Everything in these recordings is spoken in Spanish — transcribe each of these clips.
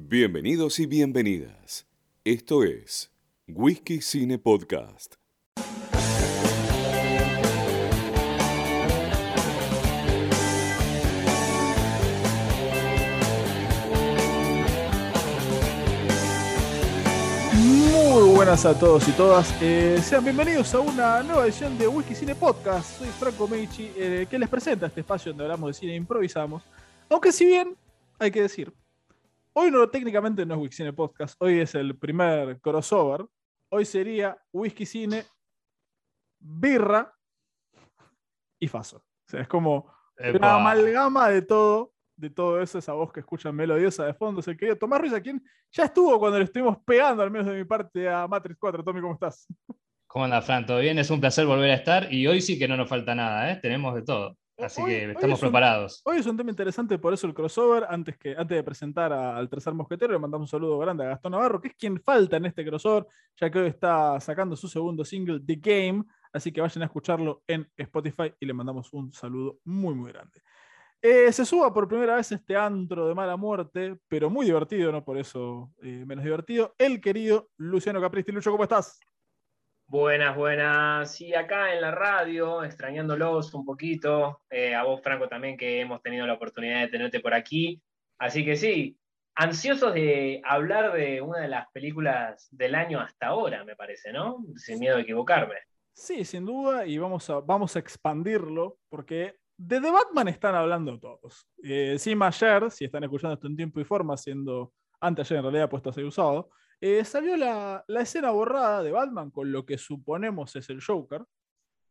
Bienvenidos y bienvenidas. Esto es Whisky Cine Podcast. Muy buenas a todos y todas. Eh, sean bienvenidos a una nueva edición de Whisky Cine Podcast. Soy Franco Meichi, eh, que les presenta este espacio donde hablamos de cine e improvisamos. Aunque si bien, hay que decir, hoy no técnicamente no es Whisky Cine Podcast, hoy es el primer crossover. Hoy sería Whisky Cine, birra y faso. O sea, es como una amalgama de todo, de todo eso, esa voz que escuchan melodiosa de fondo. Es el querido Tomás Ruiz, a quien ya estuvo cuando le estuvimos pegando, al menos de mi parte, a Matrix 4. Tommy, ¿cómo estás? ¿Cómo anda, Fran? ¿Todo bien? Es un placer volver a estar y hoy sí que no nos falta nada, ¿eh? Tenemos de todo. Así Hoy- que hoy estamos un- preparados. Hoy es un tema interesante, por eso el crossover. Antes, que, antes de presentar a- al tercer mosquetero, le mandamos un saludo grande a Gastón Navarro, que es quien falta en este crossover, ya que hoy está sacando su segundo single, The Game. Así que vayan a escucharlo en Spotify y le mandamos un saludo muy, muy grande. Eh, se suba por primera vez este antro de mala muerte, pero muy divertido, no por eso eh, menos divertido. El querido Luciano Capristi. Lucho, ¿cómo estás? Buenas, buenas. Y acá en la radio, extrañándolos un poquito. eh, a vos, Franco, también, que hemos tenido la oportunidad de tenerte por aquí. Así que sí, ansiosos de hablar de una de las películas del año hasta ahora, me parece, ¿no? Sin miedo a equivocarme. Sí, sin duda, y vamos a, vamos a expandirlo, porque de The Batman están hablando todos. Eh, encima ayer, si están escuchando esto en tiempo y forma, siendo anteayer en realidad puesto a ser usado, eh, salió la, la escena borrada de Batman con lo que suponemos es el Joker.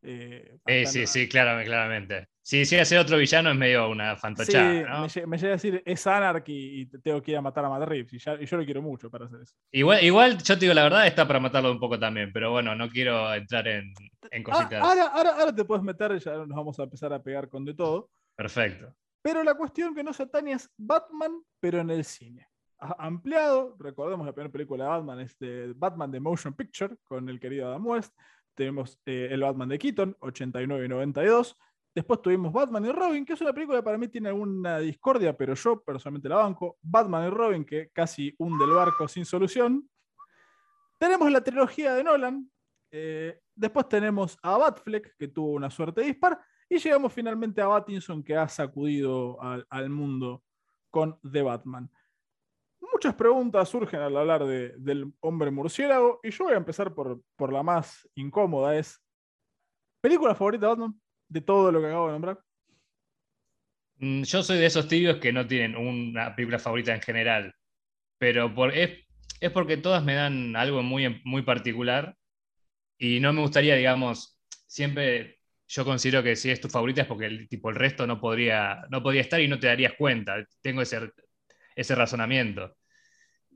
Eh, sí, no- sí, claramente, claramente. Si hiciera ser otro villano es medio una Sí, fantochada, ¿no? me, lle- me llega a decir, es Anarchy y te- tengo que ir a matar a Matt Reeves, y, ya- y yo lo quiero mucho para hacer eso. Igual, igual, yo te digo la verdad, está para matarlo un poco también, pero bueno, no quiero entrar en, en Ah, cositas. ahora, ahora, ahora te puedes meter, ya nos vamos a empezar a pegar con de todo. Perfecto. Pero la cuestión que no se atañe es Batman, pero en el cine. Ampliado, recordemos la primera película de Batman es de Batman de Motion Picture con el querido Adam West. Tenemos eh, el Batman de Keaton, 89 y 92. Después tuvimos Batman y Robin, que es una película que para mí tiene alguna discordia, pero yo personalmente la banco. Batman y Robin, que casi hunde el barco sin solución. Tenemos la trilogía de Nolan. eh, después tenemos a Batfleck, que tuvo una suerte dispar. Y llegamos finalmente a Battinson, que ha sacudido al, al mundo con The Batman. Muchas preguntas surgen al hablar de- del hombre murciélago, y yo voy a empezar por, por la más incómoda, es ¿película favorita Batman? De todo lo que acabo de nombrar. Mm, Yo soy de esos tibios que no tienen una película favorita en general, pero por, es, es porque todas me dan algo muy, muy particular y no me gustaría, digamos, siempre yo considero que si es tu favorita es porque el, tipo, el resto no podría, no podría estar y no te darías cuenta. Tengo ese, ese razonamiento.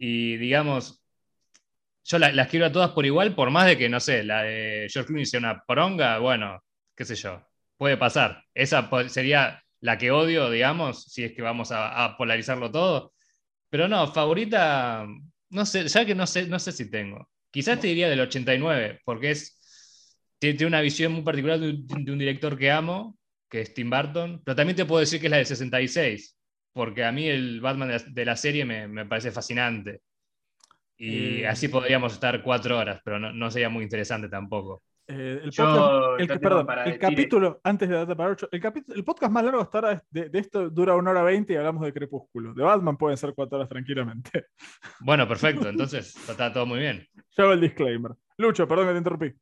Y digamos, yo la- las quiero a todas por igual, por más de que, no sé, la de George Clooney sea una poronga, bueno, qué sé yo, puede pasar. Esa sería la que odio, digamos, si es que vamos a, a polarizarlo todo. Pero no, favorita, no sé, ya que no sé, no sé si tengo. Quizás te diría del 89, porque es, tiene, una visión muy particular de un, director que amo, que es Tim Burton, pero también te puedo decir que es la de 66, porque a mí el Batman de la, de la serie me, me parece fascinante. Y Eh. así podríamos estar cuatro horas, pero no, no sería muy interesante tampoco. Eh, el Yo podcast, el, no tengo perdón, para el decir- capítulo, antes de darte para ocho, el, capi- el podcast más largo hasta ahora de, de esto dura una hora veinte y hablamos de Crepúsculo. De Batman pueden ser cuatro horas tranquilamente. Bueno, perfecto, entonces está todo muy bien. Yo hago el disclaimer. Lucho, perdón que te interrumpí.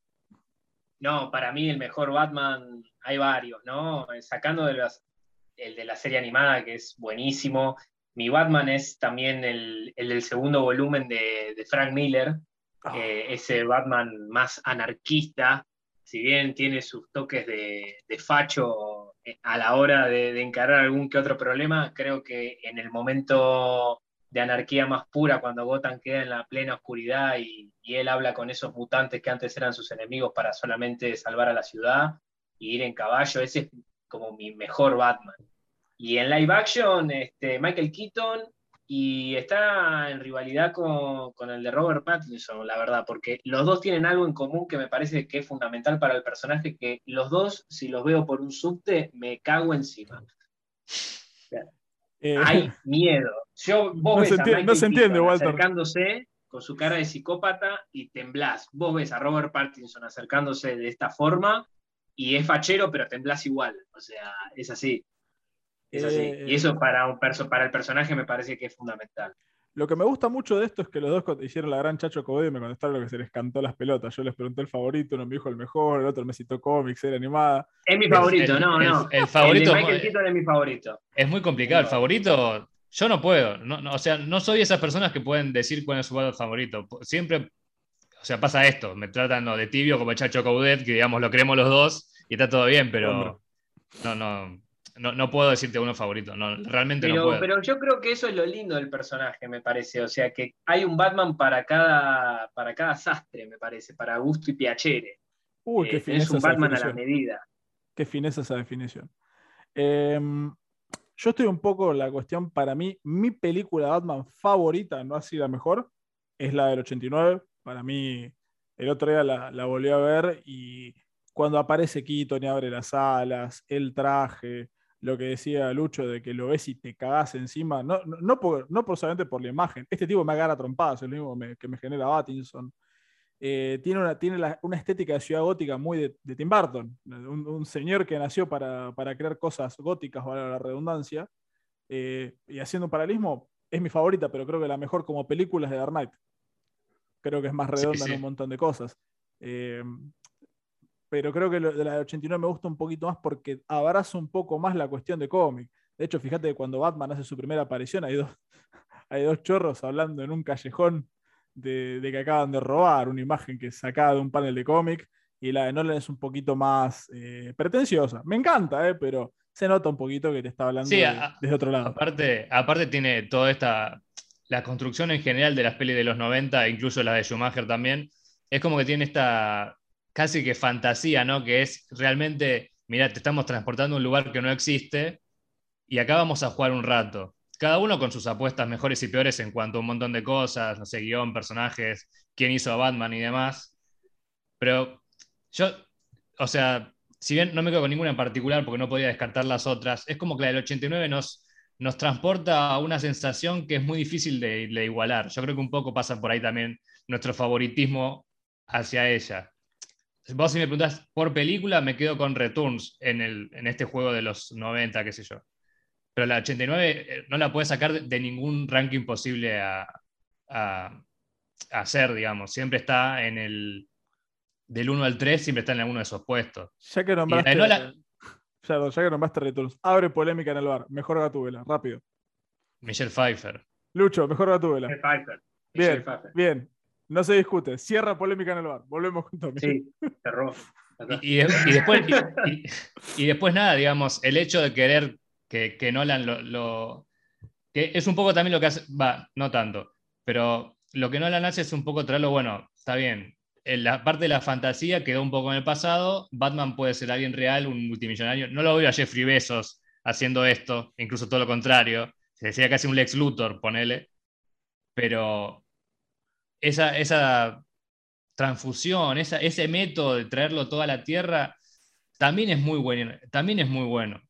No, para mí el mejor Batman, hay varios, ¿no? Eh, Sacando de las- el de la serie animada, que es buenísimo. Mi Batman es también el, el del segundo volumen de, de Frank Miller, Ah, eh, ese Batman más anarquista, si bien tiene sus toques de, de facho eh, a la hora de, de encarar algún que otro problema, creo que en el momento de anarquía más pura, cuando Gotham queda en la plena oscuridad y, y él habla con esos mutantes que antes eran sus enemigos para solamente salvar a la ciudad y ir en caballo, ese es como mi mejor Batman. Y en live action, este, Michael Keaton y está en rivalidad con, con el de Robert Pattinson, la verdad, porque los dos tienen algo en común que me parece que es fundamental para el personaje, que los dos, si los veo por un subte, me cago encima. Eh, hay miedo. Yo, vos No ves se a entiende- Michael no se entiende, Keaton Walter. acercándose con su cara de psicópata y temblás. Vos ves a Robert Pattinson acercándose de esta forma y es fachero, pero temblás igual. O sea, es así. Es así. Eh, Y eso para, un perso- para el personaje me parece que es fundamental. Lo que me gusta mucho de esto es que los dos hicieron la gran chacho Cobedi y me contestaron lo que se les cantó las pelotas. Yo les pregunté el favorito, uno me dijo el mejor, el otro me citó cómics, era animada. Es mi favorito, el- no, el- no. el favorito de es Michael muy- Keaton es mi favorito. Es muy complicado. El favorito, yo no puedo. No, no, o sea, no soy esas personas que pueden decir cuál es su favorito. Siempre, o sea, pasa esto. Me tratan ¿no? de tibio como el Chacho Caudet, que digamos lo queremos los dos y está todo bien, Hombre. pero no, no, no, no puedo decirte uno favorito. No, realmente no Pero, puedo. pero yo creo que eso es lo lindo del personaje, me parece. O sea, que hay un Batman para cada, para cada sastre, me parece, para gusto y piacere. Uy, Eh, qué tenés fineza un esa Batman a la definición. medida. Qué fineza esa definición. Em, yo estoy un poco en la cuestión, para mí, mi película de Batman favorita, no así la mejor, es la del 89. Para mí, el otro día la, la volví a ver y cuando aparece Keaton y abre las alas, el traje, lo que decía Lucho de que lo ves y te cagás encima, no, no, no, por, no por solamente por la imagen, este tipo me agarra trompadas, es lo mismo me- que me genera Pattinson. Eh, tiene una, tiene la- una estética de ciudad gótica muy de, de Tim Burton, un, un señor que nació para, para crear cosas góticas, valga la redundancia, eh, y haciendo un paralelismo, es mi favorita, pero creo que la mejor como película es de Dark Knight. Creo que es más Sí, redonda sí. en un montón de cosas. Eh, pero creo que lo de la de 89 me gusta un poquito más porque abraza un poco más la cuestión de cómic. De hecho, fíjate que cuando Batman hace su primera aparición, hay dos, hay dos chorros hablando en un callejón de, de que acaban de robar una imagen que es sacada de un panel de cómic y la de Nolan es un poquito más eh, pretenciosa. Me encanta, eh, pero se nota un poquito que te está hablando Sí, de- desde otro lado. Aparte, aparte tiene toda esta, la construcción en general de las pelis de los 90, incluso las de Schumacher también, es como que tiene esta casi que fantasía, ¿no? Que es realmente, mira, te estamos transportando a un lugar que no existe y acá vamos a jugar un rato. Cada uno con sus apuestas mejores y peores en cuanto a un montón de cosas, no sé, guion, personajes, quién hizo a Batman y demás. Pero yo, o sea, si bien no me quedo con ninguna en particular porque no podía descartar las otras, es como que la del 89 nos, nos transporta a una sensación que es muy difícil de, de igualar. Yo creo que un poco pasa por ahí también nuestro favoritismo hacia ella. Vos si me preguntás por película, me quedo con Returns en, el, en este juego de los 90, qué sé yo. Pero la 89 eh, no la puedes sacar de, de ningún ranking posible a, a, a hacer, digamos. Siempre está en el... Del 1 al 3, siempre está en alguno de esos puestos. Ya que nombraste, Y la ya, ya que nombraste Returns, abre polémica en el bar. Mejor Gatúbela, rápido. Michelle Pfeiffer. Lucho, mejor Gatúbela. Michelle Pfeiffer. Bien, Michelle Pfeiffer. bien. No se discute. Cierra polémica en el bar. Volvemos con Tommy. Sí, cerró. Y, y de- y después, y, y- y después nada, digamos, el hecho de querer que, que Nolan lo, lo- que es un poco también lo que hace, va, no tanto, pero lo que Nolan hace es un poco traerlo, bueno, está bien, en la parte de la fantasía quedó un poco en el pasado, Batman puede ser alguien real, un multimillonario, no lo veo a Jeffrey Bezos haciendo esto, incluso todo lo contrario, se decía casi un Lex Luthor, ponele, pero esa, esa transfusión, esa- ese método de traerlo toda la Tierra, también es muy bueno. También es muy bueno.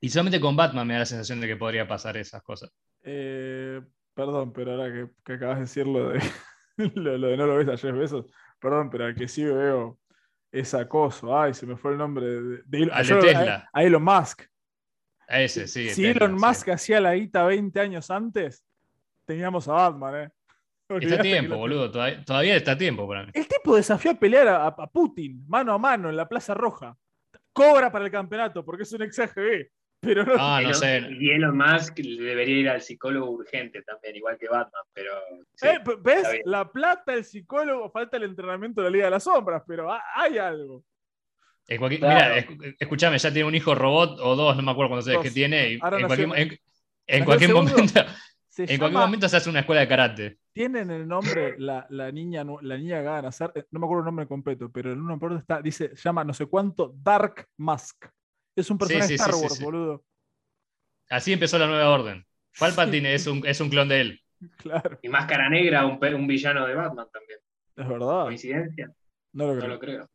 Y solamente con Batman me da la sensación de que podría pasar esas cosas. Eh, perdón, pero ahora que, que acabas de decir lo de, lo, lo de no lo ves a Jeff Bezos, perdón, pero al que sí veo es acoso. Ay, se me fue el nombre de, de Elon- Al de yo- Tesla. A, a Elon Musk. A ese, sí. si Tesla, Elon sí. Musk hacía la guita 20 años antes, teníamos a Batman, ¿eh? Está a tiempo, boludo. Todavía, todavía está a tiempo para mí. El tipo desafió a pelear a, a Putin mano a mano en la Plaza Roja. Cobra para el campeonato porque es un ex AGB. Pero no, Ah, no Elon- sé. Y Elon Musk debería ir al psicólogo urgente también, igual que Batman, pero. sí. Eh, ¿Ves? La plata, el psicólogo, falta el entrenamiento de la Liga de las Sombras, pero ha- hay algo. En cualquier- Claro. Mira, esc- escúchame, ya tiene un hijo robot o dos, no me acuerdo cuántos Dos. que tiene. y en, cualquier, en- en nació cualquier el segundo. momento, Se en cualquier momento se hace una escuela de karate. tienen el nombre, la, la niña, la niña que van a nacer, eh, no me acuerdo el nombre completo, pero en una parte está, dice, se llama no sé cuánto, Dark Mask. Es un personaje sí, de Star sí, sí, Wars, sí. boludo. Así empezó la nueva orden. Palpatine es, un, es un clon de él. Claro, Y Máscara Negra, un, villano de Batman también. es verdad. ¿Coincidencia? No lo No creo. lo creo.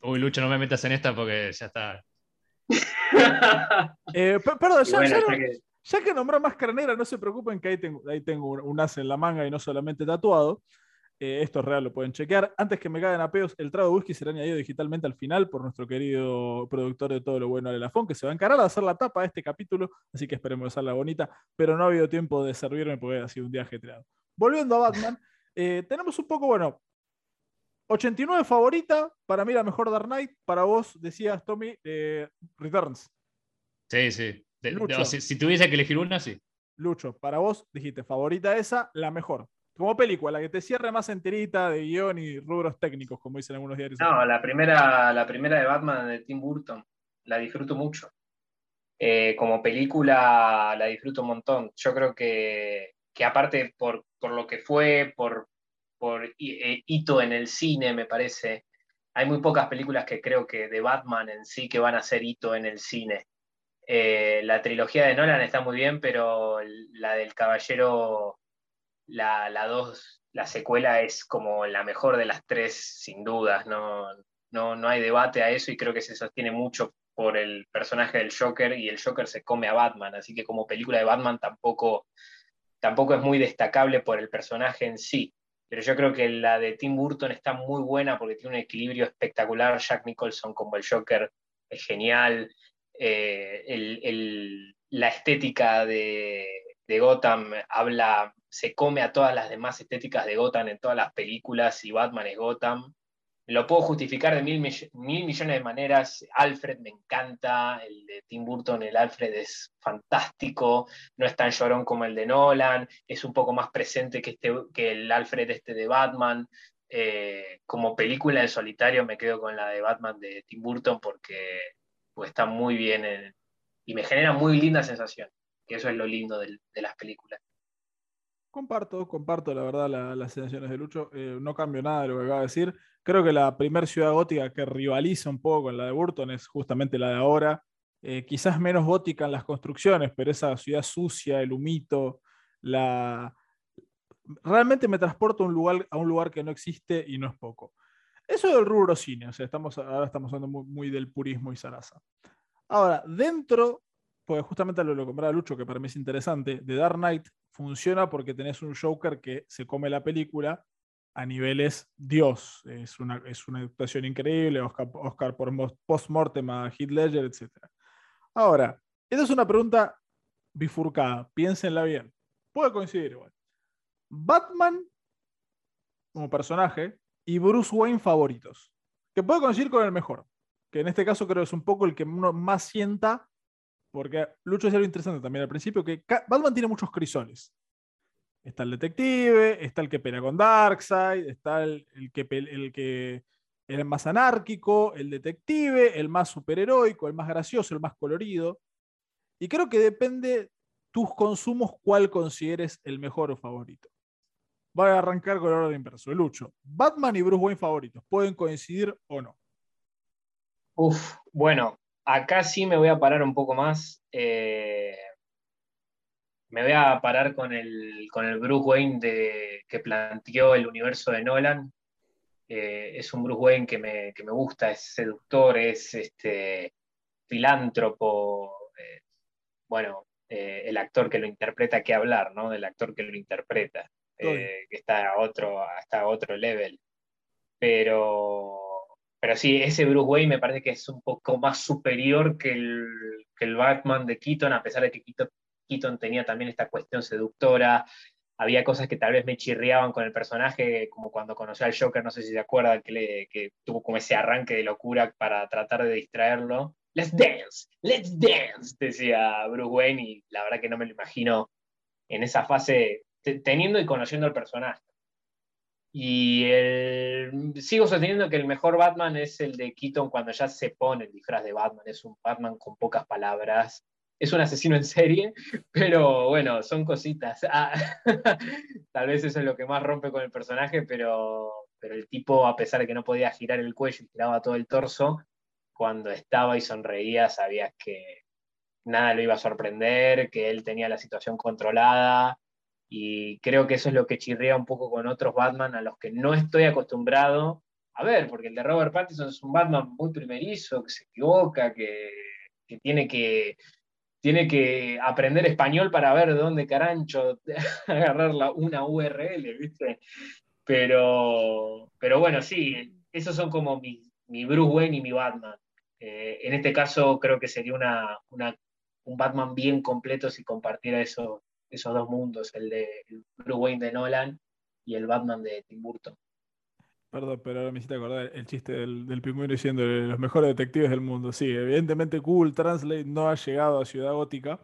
Uy, Lucho, no me metas en esta porque ya está. Eh, per- perdón, ya, bueno, ya ya no, que- Ya que nombró Máscara Negra, no se preocupen que ahí tengo, ahí tengo un as en la manga y no solamente tatuado. Eh, esto es real, lo pueden chequear. Antes que me caigan a peos, el trago de whisky será añadido digitalmente al final por nuestro querido productor de todo lo bueno, Ale Lafón, que se va a encargar de hacer la tapa de este capítulo, así que esperemos hacerla bonita, pero no ha habido tiempo de servirme porque ha sido un día ajetreado. Volviendo a Batman, eh, tenemos un poco, bueno, 89 favorita, para mí la mejor Dark Knight, para vos decías, Tommy, eh, Returns. Sí, sí. Si, si, tuviese que elegir una, sí. Lucho, para vos dijiste favorita esa, la mejor. Como película, la que te cierre más enterita de guion y rubros técnicos, como dicen algunos diarios. No, la primera, la primera de Batman de Tim Burton, la disfruto mucho. Eh, como película la disfruto un montón. Yo creo que, que aparte por, por, lo que fue, por, por eh, hito en el cine, me parece, hay muy pocas películas que creo que de Batman en sí que van a ser hito en el cine. Eh, la trilogía de Nolan está muy bien, pero la del Caballero la, la, dos, la secuela es como la mejor de las tres, sin dudas. No, no, no hay debate a eso y creo que se sostiene mucho por el personaje del Joker y el Joker se come a Batman. Así que como película de Batman tampoco, tampoco es muy destacable por el personaje en sí. Pero yo creo que la de Tim Burton está muy buena porque tiene un equilibrio espectacular. Jack Nicholson como el Joker es genial. Eh, la estética de, de Gotham habla se come a todas las demás estéticas de Gotham en todas las películas y Batman es Gotham. Lo puedo justificar de mil, millones de maneras. Alfred me encanta, el de Tim Burton, el Alfred es fantástico, no es tan llorón como el de Nolan, es un poco más presente que, este, que el Alfred este de Batman. Eh, como película en solitario me quedo con la de Batman de Tim Burton porque pues, está muy bien y me genera muy linda sensación, que eso es lo lindo de las películas. Comparto, comparto la verdad las sensaciones de Lucho. Eh, no cambio nada de lo que acaba de decir. Creo que la primera ciudad gótica que rivaliza un poco con la de Burton es justamente la de ahora. Eh, quizás menos gótica en las construcciones, pero esa ciudad sucia, el humito, la... realmente me transporta un, lugar, a un lugar que no existe y no es poco. Eso del rubro cine, o sea, estamos, ahora estamos hablando muy, del purismo y zaraza. Ahora, dentro, pues justamente lo que compraba Lucho, que para mí es interesante, de Dark Knight, funciona porque tenés un Joker que se come la película a niveles Dios. Es una, es una actuación increíble, Oscar, Oscar por post-mortem a Heath etc. Ahora, esta es una pregunta bifurcada, piénsenla bien. Puede coincidir igual. Batman como personaje y Bruce Wayne favoritos. Que puede coincidir con el mejor. Que en este caso creo es un poco el que uno más sienta porque Lucho es algo interesante también al principio, que Batman tiene muchos crisoles. Está el detective, está el que pelea con Darkseid, está el, que, el que el más anárquico, el detective, el más superheroico, el más gracioso, el más colorido. Y creo que depende tus consumos cuál consideres el mejor o favorito. Voy a arrancar con el orden inverso. Lucho, Batman y Bruce Wayne favoritos, ¿pueden coincidir o no? Uf, bueno, acá sí me voy a parar un poco más. Eh, me voy a parar con el, con el Bruce Wayne de, que planteó el universo de Nolan. Eh, es un Bruce Wayne que me, gusta, es seductor, es este, filántropo. Eh, bueno, el actor que lo interpreta, qué hablar, ¿no? Del actor que lo interpreta, que está a otro, hasta otro level. Pero pero sí, ese Bruce Wayne me parece que es un poco más superior que el, que el Batman de Keaton, a pesar de que Keaton, tenía también esta cuestión seductora. Había cosas que tal vez me chirriaban con el personaje, como cuando conoció al Joker, no sé si se acuerdan, que, le, que tuvo como ese arranque de locura para tratar de distraerlo. Let's dance, let's dance, decía Bruce Wayne, y la verdad que no me lo imagino en esa fase, teniendo y conociendo al personaje. Y sigo sosteniendo que el mejor Batman es el de Keaton cuando ya se pone el disfraz de Batman. Es un Batman con pocas palabras. Es un asesino en serie, pero bueno, son cositas. Ah, tal vez eso es lo que más rompe con el personaje, pero, pero el tipo, a pesar de que no podía girar el cuello y giraba todo el torso, cuando estaba y sonreía sabías que nada lo iba a sorprender, que él tenía la situación controlada y creo que eso es lo que chirría un poco con otros Batman a los que no estoy acostumbrado a ver, porque el de Robert Pattinson es un Batman muy primerizo, que se equivoca, que, tiene que, tiene que aprender español para ver de dónde carancho agarrar la, una URL, ¿viste? Pero, pero bueno, sí, esos son como mi, mi Bruce Wayne y mi Batman. Eh, en este caso creo que sería una, un Batman bien completo si compartiera eso, esos dos mundos, el de Bruce Wayne de Nolan y el Batman de Tim Burton. Perdón, pero ahora me hiciste acordar el chiste del, del pingüino diciendo los mejores detectives del mundo. Sí, evidentemente Google Translate no ha llegado a Ciudad Gótica.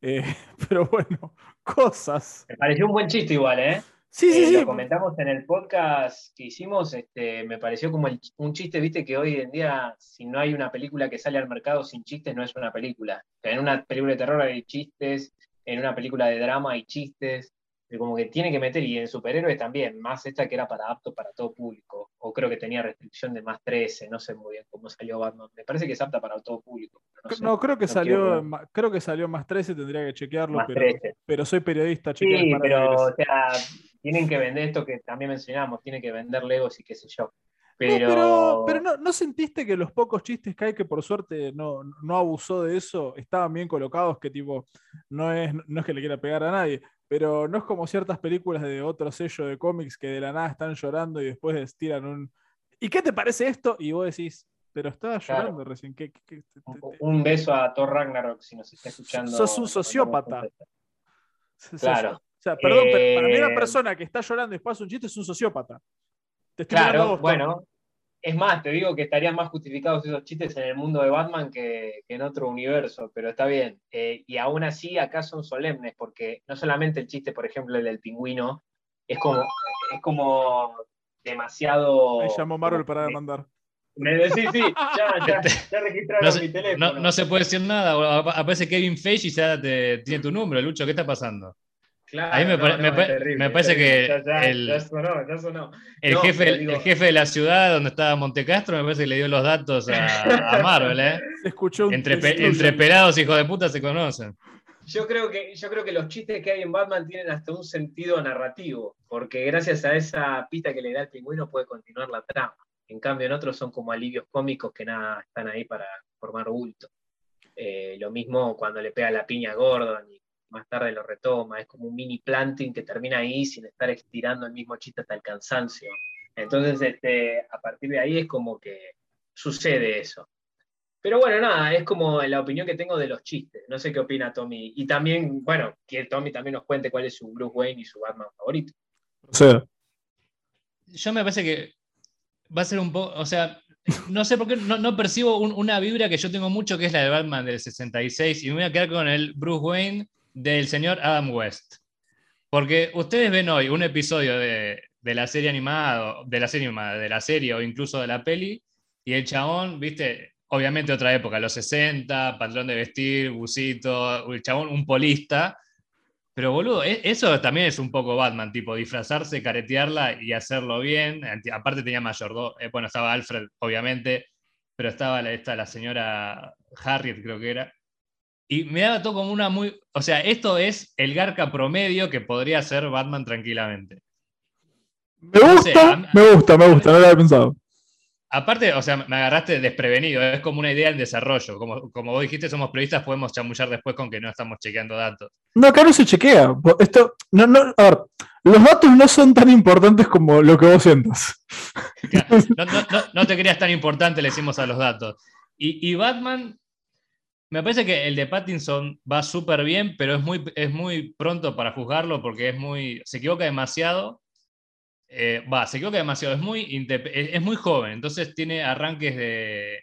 Eh, pero bueno, cosas. Me pareció un buen chiste igual, ¿eh? Sí, sí, Eh, sí. Lo comentamos en el podcast que hicimos, este, me pareció como el- un chiste, viste, que hoy en día, si no hay una película que sale al mercado sin chistes, no es una película. En una película de terror hay chistes, en una película de drama hay chistes, pero como que tiene que meter, y en superhéroes también, más esta que era para apto para todo público, o creo que tenía restricción de más 13, no sé muy bien cómo salió Batman. Me parece que es apta para todo público. No, sé. No, creo que no salió, quiero- creo que salió más 13, tendría que chequearlo, más pero, 13. pero soy periodista, chequeé Sí, pero o sea, tienen que vender esto que también mencionamos, tienen que vender Legos y qué sé yo. No, Pero, pero, pero no, ¿no sentiste que los pocos chistes que hay, que por suerte no, no abusó de eso, estaban bien colocados? Que tipo, no es, no es que le quiera pegar a nadie, pero no es como ciertas películas de otro sello de cómics que de la nada están llorando y después les tiran un. ¿Y qué te parece esto? Y vos decís, pero estaba Claro. llorando recién. ¿qué, qué- qué- te- te- te- un beso a Thor Ragnarok si nos está escuchando. Sos un sociópata. Claro. O sea, perdón, pero para mí una Eh, persona que está llorando y después hace un chiste es un sociópata. Te estoy Claro, bueno. Es más, te digo que estarían más justificados esos chistes en el mundo de Batman que, que en otro universo, pero está bien. Eh, y aún así, acá son solemnes, porque no solamente el chiste, por ejemplo, el del pingüino, es como, es como demasiado. Ahí llamó Marvel para me- demandar. Me decís, sí, ya, ya, ya registraron No se, mi teléfono. no- no se puede decir nada. Aparece Kevin Feige y ya te, tiene tu número. Lucho, ¿qué está pasando? Claro, Ahí me no, pare- no, me es pa- terrible, me es parece terrible. que Ya, ya, el- ya sonó, ya sonó. El, No, jefe, digo- el jefe de la ciudad donde estaba Montecastro me parece que le dio los datos a, a Marvel. ¿eh? Se escuchó un Entre, pe- entre pelados hijos de puta se conocen. Yo creo, que, yo creo que los chistes que hay en Batman tienen hasta un sentido narrativo, porque gracias a esa pista que le da el pingüino puede continuar la trama. En cambio, en otros son como alivios cómicos que nada están ahí para formar bulto. Eh, lo mismo cuando le pega la piña a Gordon y más tarde lo retoma. Es como un mini planting que termina ahí sin estar estirando el mismo chiste hasta el cansancio. Entonces, este, a partir de ahí es como que sucede eso. Pero bueno, nada, es como la opinión que tengo de los chistes. No sé qué opina Tommy. Y también, bueno, que Tommy también nos cuente cuál es su Bruce Wayne y su Batman favorito. O sea, Yo me parece que va a ser un poco, o sea, no sé por qué no, no percibo un- una vibra que yo tengo mucho, que es la de Batman del 66, y me voy a quedar con el Bruce Wayne del señor Adam West. Porque ustedes ven hoy un episodio de, de la serie animada, de la serie de la serie o incluso de la peli, y el chabón, viste, obviamente otra época, los 60, patrón de vestir, busito, el chabón un polista, pero boludo, e- eso también es un poco Batman, tipo disfrazarse, caretearla y hacerlo bien. Aparte tenía mayordomo, eh, bueno, estaba Alfred, obviamente, pero estaba esta, la señora Harriet, creo que era. Y me daba todo como una muy. O sea, esto es el garca promedio que podría ser Batman tranquilamente. me No sé, gusta, a me gusta, me gusta, no lo había pensado. Aparte, o sea, me agarraste desprevenido, es como una idea en desarrollo. Como, como vos dijiste, somos periodistas, podemos chamullar después con que no estamos chequeando datos. No, acá no se chequea. Esto, no, no, a ver, los datos no son tan importantes como lo que vos sientas. No, no, no, no te creas tan importante, le decimos a los datos. Y, y Batman, me parece que el de Pattinson va súper bien, pero es muy, es muy pronto para juzgarlo porque es muy, se equivoca demasiado. Eh, Va, se equivoca demasiado, es muy, es muy joven, entonces tiene arranques de,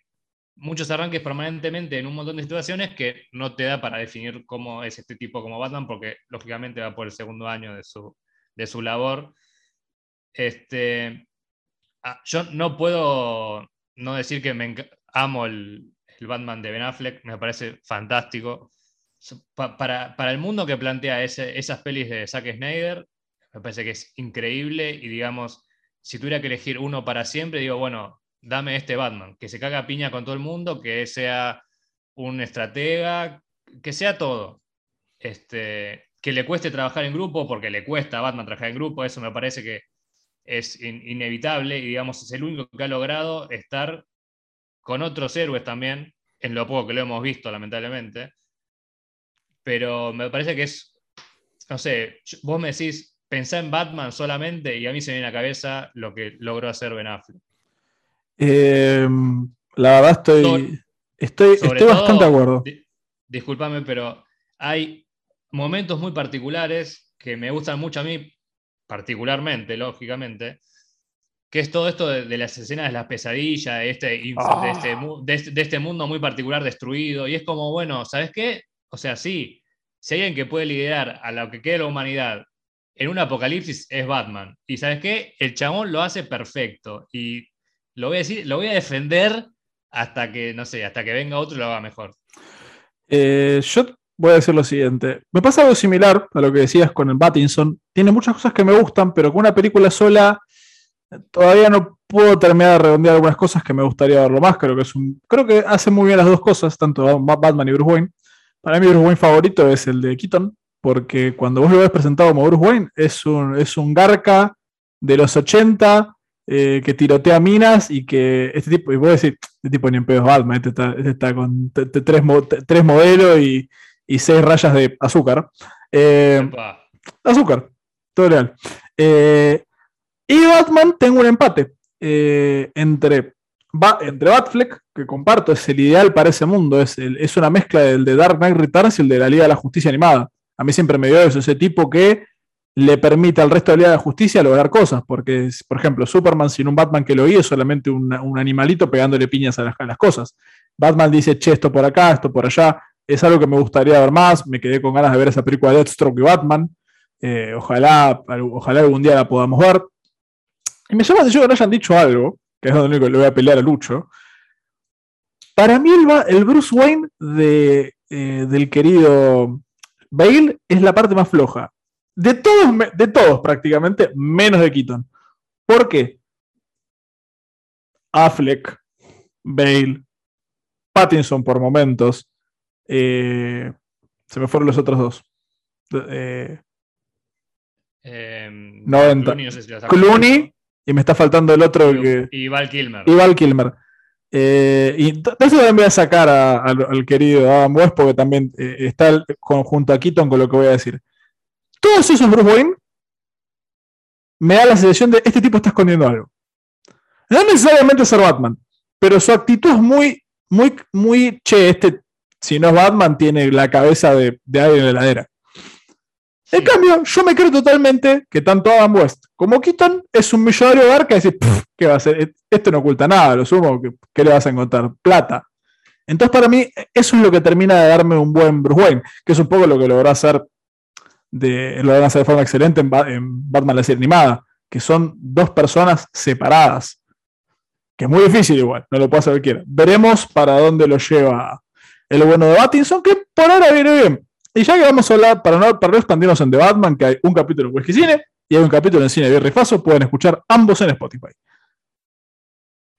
muchos arranques permanentemente en un montón de situaciones que no te da para definir cómo es este tipo como Batman, porque lógicamente va por el segundo año de su, de su labor. Este, ah, yo no puedo no decir que me amo el, el Batman de Ben Affleck, me parece fantástico. Para, para el mundo que plantea ese- esas pelis de Zack Snyder, me parece que es increíble y digamos, si tuviera que elegir uno para siempre, digo, bueno, dame este Batman, que se caga a piña con todo el mundo, que sea un estratega, que sea todo. Este, que le cueste trabajar en grupo, porque le cuesta a Batman trabajar en grupo, eso me parece que es in- inevitable y digamos es el único que ha logrado estar con otros héroes también, en lo poco que lo hemos visto lamentablemente, pero me parece que es, no sé, vos me decís, pensá en Batman solamente y a mí se me viene a la cabeza lo que logró hacer Ben Affleck. Eh, la verdad estoy, estoy, estoy bastante de acuerdo. discúlpame, pero hay momentos muy particulares que me gustan mucho a mí, particularmente, lógicamente, que es todo esto de, las escenas de las pesadillas, este, ah. este este, de, este, mundo muy particular destruido, y es como, bueno, ¿sabes qué? O sea, sí, si hay alguien que puede liderar a lo que queda de la humanidad en un apocalipsis es Batman, y ¿sabes qué? El chabón lo hace perfecto, y lo voy a decir, lo voy a defender hasta que, no sé, hasta que venga otro y lo haga mejor. Eh, yo voy a decir lo siguiente. Me pasa algo similar a lo que decías con el Battinson. Tiene muchas cosas que me gustan, pero con una película sola todavía no puedo terminar de redondear algunas cosas que me gustaría verlo más. Creo que es un. Creo que hace muy bien las dos cosas, tanto Batman y Bruce Wayne. Para mí, Bruce Wayne favorito es el de Keaton, porque cuando vos lo ves presentado como Bruce Wayne, es un, es un garca de los 80 eh, que tirotea minas y que este tipo, y vos decís, este tipo ni en pedo es Batman, este está, este está con tres, tres modelos y, y, seis rayas de azúcar. Eh, azúcar, todo real. Eh, y Batman tengo un empate entre, entre Batfleck, que comparto, es el ideal para ese mundo, es, es una mezcla del de Dark Knight Returns y el de la Liga de la Justicia Animada. A mí siempre me dio eso, ese tipo que le permite al resto de la Liga de Justicia lograr cosas, porque, por ejemplo, Superman sin un Batman que lo oye es solamente un, animalito pegándole piñas a las, cosas. Batman dice, che, esto por acá, esto por allá, es algo que me gustaría ver más, me quedé con ganas de ver esa película de Deathstroke y Batman, eh, ojalá, ojalá algún día la podamos ver. Y me llama la atención que no hayan dicho algo, que es donde le voy a pelear a Lucho. Para mí el, Bruce Wayne de, eh, del querido Bale es la parte más floja. De todos, de todos prácticamente, menos de Keaton. ¿Por qué? Affleck, Bale, Pattinson por momentos. Eh, se me fueron los otros dos. Eh, 90. Em, Clooney, y me está faltando el otro. Y, Val Kilmer. Y Val Kilmer. Eh, y eso también voy a sacar al querido Adam West porque también eh, está junto a Keaton con lo que voy a decir todos esos Bruce Wayne me da la sensación de este tipo está escondiendo algo. No necesariamente ser Batman, pero su actitud es muy, muy, muy, che, este, si no es Batman, tiene la cabeza de, alguien en la heladera. En cambio, yo me creo totalmente que tanto Adam West como Keaton es un millonario de que dice, ¿qué va a hacer? Esto no oculta nada, lo sumo, ¿qué le vas a encontrar? Plata. Entonces, para mí, eso es lo que termina de darme un buen Bruce Wayne, que es un poco lo que logró hacer de, lo hacer de forma excelente en, Batman la serie animada, que son dos personas separadas. Que es muy difícil igual, no lo puede hacer cualquiera. Veremos para dónde lo lleva el bueno de Battinson, que por ahora viene bien. Y ya que vamos a hablar, para no, para expandirnos en The Batman, que hay un capítulo en Whisky Cine y hay un capítulo en Cine de Faso, pueden escuchar ambos en Spotify.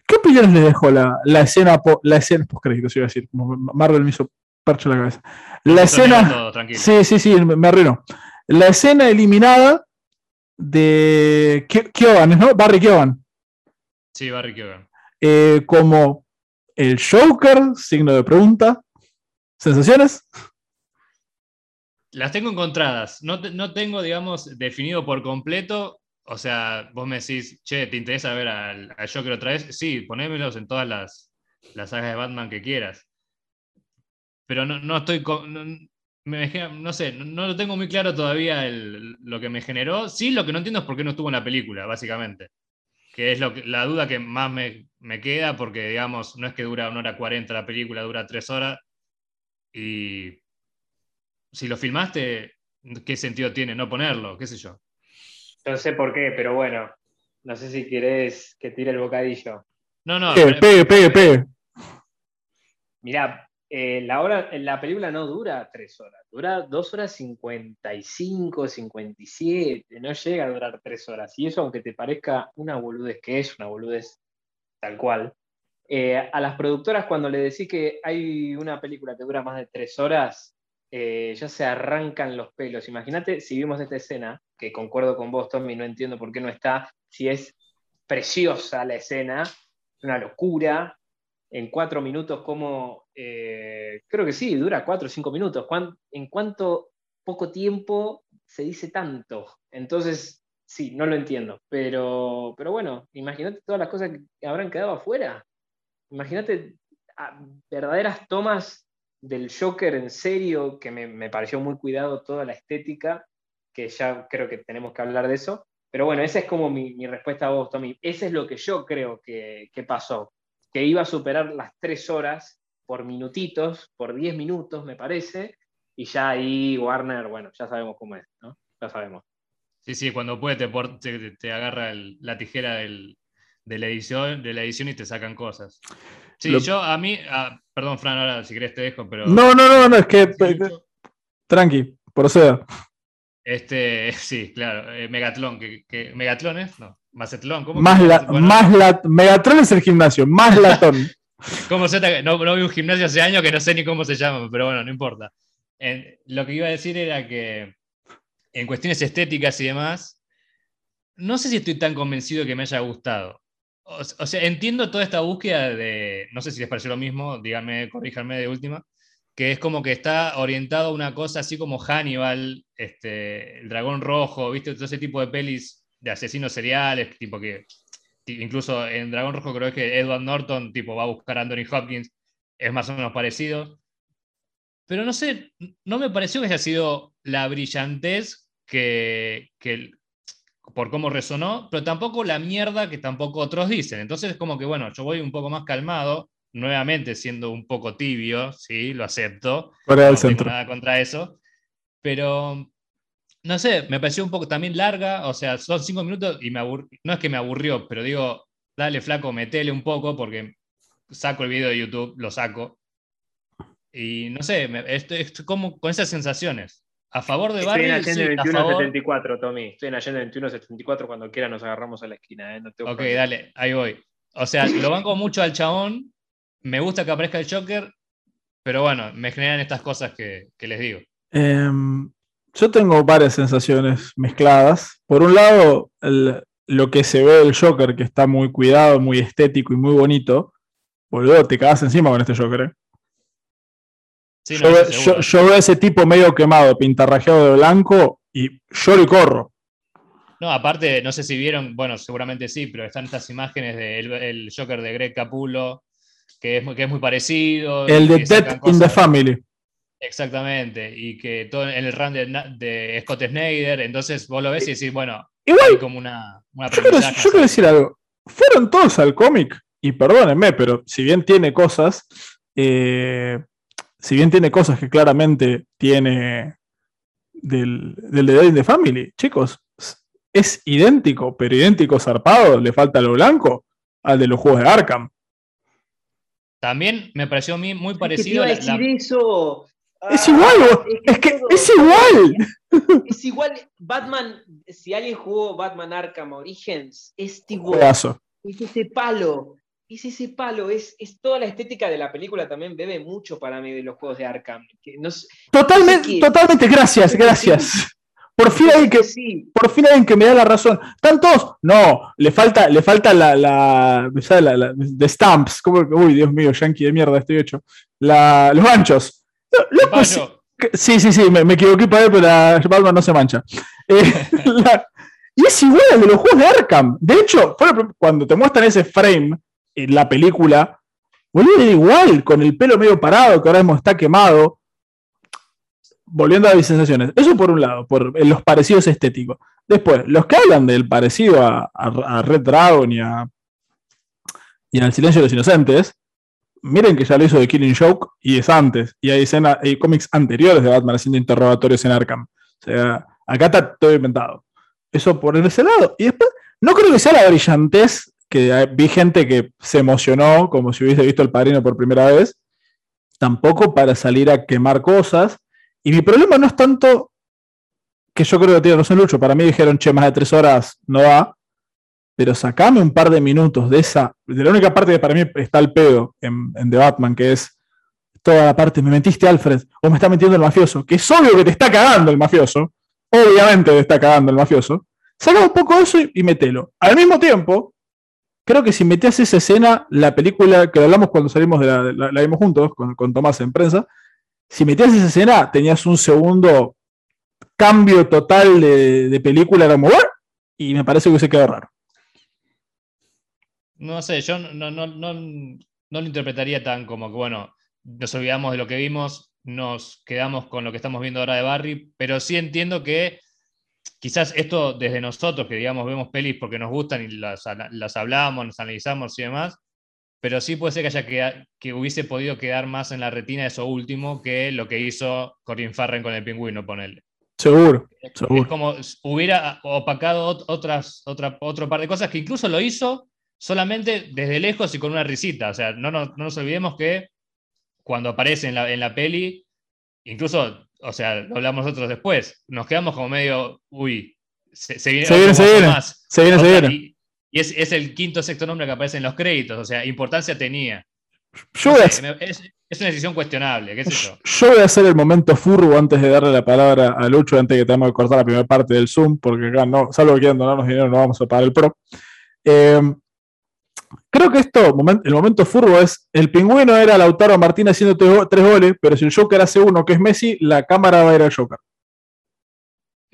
¿Qué opiniones le dejó la, escena, la escena post créditos, iba a decir? Marvel me hizo percho la cabeza. La escena. sí, sí, sí, me, arruinó. La escena eliminada de Kyogan, ¿no? Barry Kyogan. Sí, Barry Kyogan. Eh, como el Joker, signo de pregunta. ¿Sensaciones? Las tengo encontradas. No, tengo, digamos, definido por completo. O sea, vos me decís, che, ¿te interesa ver al, Joker otra vez? Sí, ponémelos en todas las, las sagas de Batman que quieras pero no, no estoy. No, no sé, no, lo tengo muy claro todavía lo que me generó. Sí, lo que no entiendo es por qué no estuvo en la película, básicamente. Que es lo la duda que más me, queda, porque, digamos, no es que dura una hora cuarenta la película, dura tres horas. Y si lo filmaste, ¿qué sentido tiene no ponerlo? ¿Qué sé yo? No sé por qué, pero bueno, no sé si querés que tire el bocadillo. No, no. Pegue, pegue, pegue. Mirá, eh, la, hora, la película no dura tres horas, dura dos horas cincuenta y cinco, cincuenta y siete, no llega a durar tres horas. Y eso, aunque te parezca una boludez, que es una boludez tal cual, eh, a las productoras cuando le decís que hay una película que dura más de tres horas, eh, ya se arrancan los pelos. Imagínate si vimos esta escena, que concuerdo con vos, Tommy, no entiendo por qué no está, si es preciosa la escena, una locura, en cuatro minutos cómo, eh, creo que sí, dura cuatro o cinco minutos, en cuánto poco tiempo se dice tanto. Entonces, sí, no lo entiendo, pero, pero bueno, imagínate todas las cosas que habrán quedado afuera. Imagínate ah, verdaderas tomas del Joker en serio, que me, pareció muy cuidado toda la estética, que ya creo que tenemos que hablar de eso. Pero bueno, esa es como mi, respuesta a vos, Tommy. Ese es lo que yo creo que, pasó, que iba a superar las tres horas por minutitos, por diez minutos, me parece, y ya ahí Warner, bueno, ya sabemos cómo es, ¿no? Ya sabemos. Sí, sí, cuando puede te, te, agarra la tijera de, la edición, de la edición y te sacan cosas. Sí, yo a mí, ah, perdón, Fran, ahora si querés te dejo, pero. No, no, no, no es que. Tranqui, proceda. Este, sí, claro, eh, Megatlón, que, que, ¿Megatlón es? No, Macetlón, ¿cómo? Más, la, más la, Megatlón es el gimnasio, más latón. ¿Cómo se no, no vi un gimnasio hace años que no sé ni cómo se llama, pero bueno, no importa. lo que iba a decir era que en cuestiones estéticas y demás, no sé si estoy tan convencido que me haya gustado. O, sea, entiendo toda esta búsqueda de, no sé si les pareció lo mismo, díganme, corríjanme de última, que es como que está orientado a una cosa así como Hannibal, este, el dragón rojo, ¿viste? Todo ese tipo de pelis de asesinos seriales, tipo que incluso en Dragón Rojo creo que Edward Norton tipo va a buscar a Anthony Hopkins, es más o menos parecido. Pero no sé, no me pareció que haya sido la brillantez que, que, por cómo resonó, pero tampoco la mierda que tampoco otros dicen. Entonces es como que, bueno, yo voy un poco más calmado, nuevamente siendo un poco tibio, sí, lo acepto. no tengo nada contra eso. Pero, no sé, me pareció un poco también larga, o sea, son cinco minutos y me no es que me aburrió, pero digo, dale flaco, metele un poco porque saco el video de YouTube, lo saco. Y no sé, estoy como con esas sensaciones. A favor de Estoy en Allende 2174, Tommy. Estoy en Allende 2174. Cuando quiera nos agarramos a la esquina. ¿eh? ok, dale, ahí voy. O sea, lo banco mucho al chabón. Me gusta que aparezca el Joker. Pero bueno, me generan estas cosas que, les digo. Em, yo tengo varias sensaciones mezcladas. Por un lado, lo que se ve del Joker, que está muy cuidado, muy estético y muy bonito. Boludo, te cagas encima con este Joker, ¿eh? Yo, veo ese tipo medio quemado, pintarrajeado de blanco y lloro y corro. No, aparte, no sé si vieron, bueno, seguramente sí, pero están estas imágenes del Joker de Greg Capullo, que es, que es muy parecido. El de Death in the Family. Exactamente, y que todo en el run de, Scott Snyder, entonces vos lo ves y decís, bueno, hay como una, una yo, quiero, yo quiero decir algo, fueron todos al cómic, y perdónenme, pero si bien tiene cosas, eh, si bien tiene cosas que claramente tiene del, del de in the Family, chicos, es idéntico, pero idéntico zarpado, le falta lo blanco al de los juegos de Arkham. También me pareció a mí muy parecido. Es decir eso. es igual, ah, es que, es, igual. Es igual, Batman, si alguien jugó Batman Arkham Origins, es igual. Es ese palo es ese palo, es, es, toda la estética de la película también bebe mucho para mí de los juegos de Arkham. totalmente, totalmente, gracias, gracias. Por fin, alguien que, por fin alguien que me da la razón. ¿Tantos? No, le falta, le falta la, la, la, de stamps. uy, Dios mío, yankee de mierda, estoy hecho. La, los anchos. sí, sí, sí, me, equivoqué para él, pero la palma no se mancha. Eh, y es igual al de los juegos de Arkham. De hecho, cuando te muestran ese frame en la película, volvió igual, con el pelo medio parado, que ahora mismo está quemado. Volviendo a mis sensaciones. Eso por un lado, por los parecidos estéticos. Después, los que hablan del parecido a, Red Dragon y a y al Silencio de los Inocentes, miren que ya lo hizo de Killing Joke y es antes. Y hay, escena, hay cómics anteriores de Batman haciendo interrogatorios en Arkham. O sea, acá está todo inventado. Eso por ese lado. Y después, no creo que sea la brillantez que vi gente que se emocionó como si hubiese visto el padrino por primera vez, tampoco para salir a quemar cosas. Y mi problema no es tanto que yo creo que tiene razón Lucho, para mí dijeron, che, más de tres horas no va, pero sacame un par de minutos de esa, de la única parte que para mí está el pedo en, The Batman, que es toda la parte, me mentiste Alfred, o me está mintiendo el mafioso, que es obvio que te está cagando el mafioso, obviamente te está cagando el mafioso, saca un poco eso y, y metelo. Al mismo tiempo, creo que si metías esa escena, la película que hablamos cuando salimos de la, la, vimos juntos con, con Tomás en prensa, si metías esa escena, tenías un segundo cambio total de, de película, como, "¿What?", y me parece que se quedó raro. No sé, yo no, no, no, no lo interpretaría tan como que, bueno, nos olvidamos de lo que vimos, nos quedamos con lo que estamos viendo ahora de Barry, pero sí entiendo que quizás esto desde nosotros, que digamos vemos pelis porque nos gustan y las, las hablamos, nos analizamos y demás, pero sí puede ser que, haya queda- que hubiese podido quedar más en la retina eso último que lo que hizo Corin Farren con el pingüino, ponerle. Seguro, Es seguro. como s- hubiera opacado ot- otras, otra, otro par de cosas que incluso lo hizo solamente desde lejos y con una risita. O sea, no nos, no nos olvidemos que cuando aparece en la, en la peli, incluso, o sea, lo hablamos nosotros después, nos quedamos como medio, uy, se, se viene, Se viene, se viene. más. Se viene, se viene. Y, y es, es el quinto sexto nombre que aparece en los créditos, o sea, importancia tenía. Yo No a, es, es una decisión cuestionable, qué sé yo. yo voy a hacer el momento furbo antes de darle la palabra a Lucho, antes que tengamos que cortar la primera parte del Zoom, porque acá no, salvo que quieran donarnos dinero, no vamos a pagar el pro. Eh, creo que esto, el momento furbo es, el pingüino era Lautaro Martínez haciendo tres, go- tres goles, pero si el Joker hace uno, que es Messi, la cámara va a ir al Joker.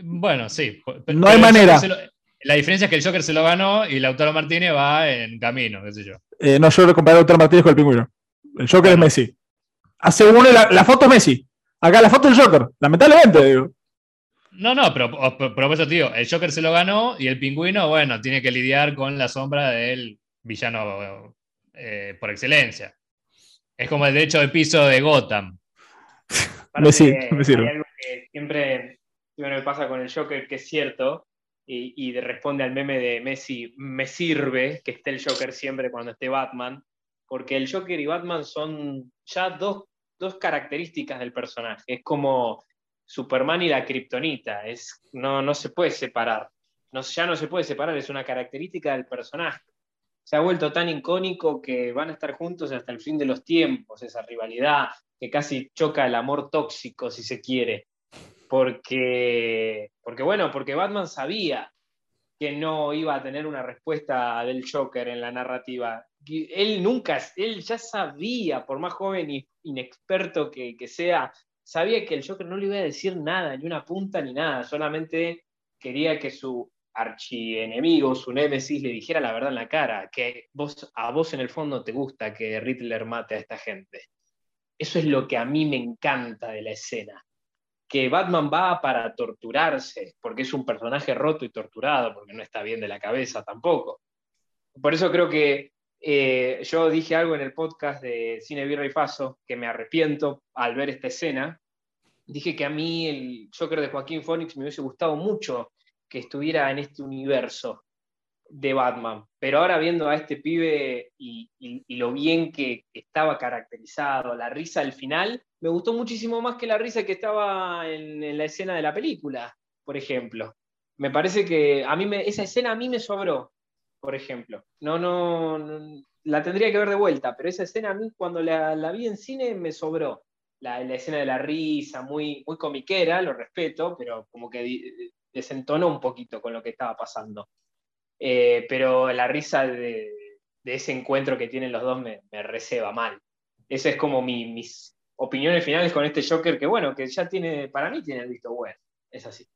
Bueno, sí. No hay manera. lo- la diferencia es que el Joker se lo ganó y Lautaro Martínez va en camino, qué sé yo. Eh, no, yo le comparé a Lautaro Martínez con el pingüino. El Joker Bueno. es Messi. Hace uno la, la foto es Messi. Acá la foto es el Joker, lamentablemente, digo. No, no, pero, pero pero por eso digo, el Joker se lo ganó y el pingüino, bueno, tiene que lidiar con la sombra del villano eh, por excelencia. Es como el derecho de piso de Gotham. Me sirve, me hay algo que siempre, siempre me pasa con el Joker, que es cierto, y, y de- responde al meme de Messi, me sirve que esté el Joker siempre cuando esté Batman, porque el Joker y Batman son ya dos, dos características del personaje. Es como Superman y la Kryptonita, es, no, no se puede separar. No, ya no se puede separar, es una característica del personaje. Se ha vuelto tan icónico que van a estar juntos hasta el fin de los tiempos, esa rivalidad, que casi choca el amor tóxico, si se quiere. Porque, porque bueno, porque Batman sabía que no iba a tener una respuesta del Joker en la narrativa. Él nunca, él ya sabía, por más joven y inexperto que, que sea, sabía que el Joker no le iba a decir nada, ni una punta ni nada, solamente quería que su archienemigo, su némesis, le dijera la verdad en la cara, que vos, a vos en el fondo te gusta que Riddler mate a esta gente. Eso es lo que a mí me encanta de la escena. Que Batman va para torturarse, porque es un personaje roto y torturado, porque no está bien de la cabeza tampoco. Por eso creo que eh, yo dije algo en el podcast de Cine Birra y Faso, que me arrepiento al ver esta escena. Dije que a mí el Joker de Joaquín Phoenix me hubiese gustado mucho que estuviera en este universo de Batman. Pero ahora viendo a este pibe y, lo bien que estaba caracterizado, la risa al final, me gustó muchísimo más que la risa que estaba en, la escena de la película, por ejemplo. Me parece que a mí esa escena a mí me sobró, por ejemplo. No, no, la tendría que ver de vuelta, pero esa escena a mí cuando la, vi en cine me sobró. La, la escena de la risa, muy, muy comiquera, lo respeto, pero como que desentonó un poquito con lo que estaba pasando. Eh, pero la risa de, de ese encuentro que tienen los dos me, me receba mal. Esa es como mi- mis opiniones finales con este Joker, que bueno, que ya tiene, para mí tiene el visto bueno. Es así.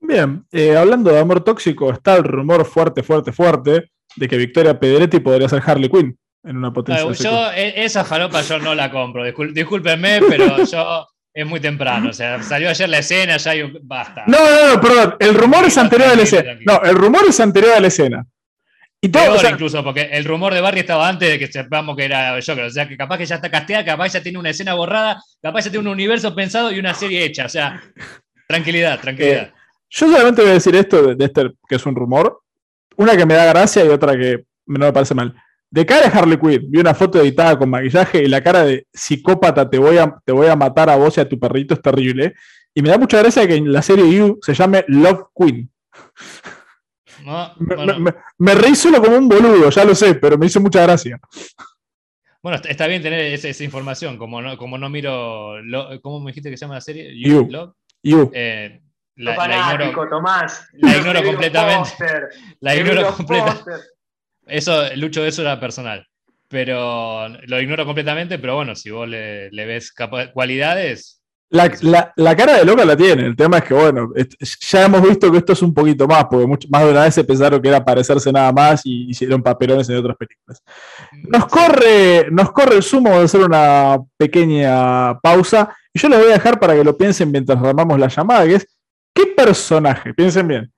Bien, eh, hablando de amor tóxico, está el rumor fuerte, fuerte, fuerte de que Victoria Pedretti podría ser Harley Quinn en una potencia. yo, e- esa falopa yo no la compro, discúlpenme, pero yo es muy temprano. O sea, salió ayer la escena, ya hay un- basta. No, no, no, perdón. El rumor es anterior a la escena. No, el rumor es anterior a la escena. Y todo, Peor o sea, incluso, porque el rumor de Barry estaba antes de que sepamos que era Joker. O sea, que capaz que ya está casteada, capaz ya tiene una escena borrada, capaz ya tiene un universo pensado y una serie hecha. O sea, tranquilidad, tranquilidad. Eh, yo solamente voy a decir esto de, de este que es un rumor. Una que me da gracia y otra que no me parece mal. De cara a Harley Quinn, vi una foto editada con maquillaje y la cara de psicópata, te voy a, te voy a matar a vos y a tu perrito, es terrible. Y me da mucha gracia que en la serie You se llame Love Queen. ¿no? Me, Bueno, me- me reí solo como un boludo, ya lo sé, pero me hizo mucha gracia. bueno, está- bien tener esa, esa información. Como no, como no miro. lo- ¿Cómo me dijiste que se llama la serie? You. Love? You. Eh, la, ignoro, Tomás. la ignoro completamente. la ignoro completamente. Eso, Lucho, eso era personal. Pero lo ignoro completamente, pero bueno, si vos le, le ves cualidades, la, cara de loca la tiene. El tema es que, bueno, ya hemos visto que esto es un poquito más, porque más de una vez se pensaron que era parecerse nada más y hicieron papelones en otras películas. Nos corre, nos corre el sumo de hacer una pequeña pausa y yo les voy a dejar para que lo piensen mientras armamos la llamada, que es, ¿qué personaje, piensen bien,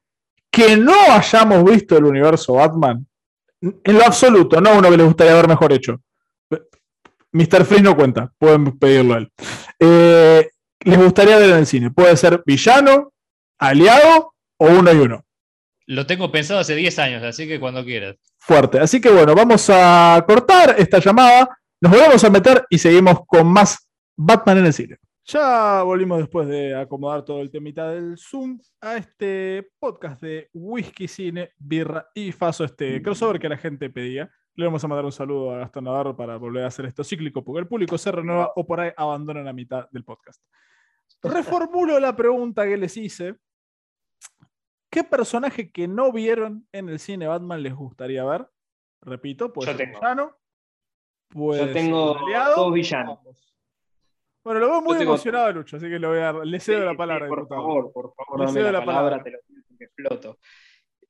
que no hayamos visto el universo Batman, en lo absoluto, no uno que les gustaría haber mejor hecho? Mr. Freeze no cuenta, pueden pedirlo a él. Eh, les gustaría ver en el cine? ¿Puede ser villano, aliado o uno y uno? Lo tengo pensado hace 10 años, así que cuando quieras. Fuerte. Así que bueno, vamos a cortar esta llamada, nos volvemos a meter y seguimos con más Batman en el cine. Ya volvimos después de acomodar todo el temita del Zoom a este podcast de Whisky, Cine, Birra y Faso, este crossover que la gente pedía. Le vamos a mandar un saludo a Gastón Navarro para volver a hacer esto cíclico, porque el público se renueva o por ahí abandona la mitad del podcast. Reformulo la pregunta que les hice. ¿Qué personaje que no vieron en el cine Batman les gustaría ver? Repito, puede Yo ser tengo. villano. Yo tengo dos villanos. Bueno, lo veo muy tengo- emocionado, Lucho, así que le, voy a dar, le cedo Sí, la palabra. sí, por diputado. favor, por favor, Le dame cedo la, la palabra, palabra. te lo que exploto.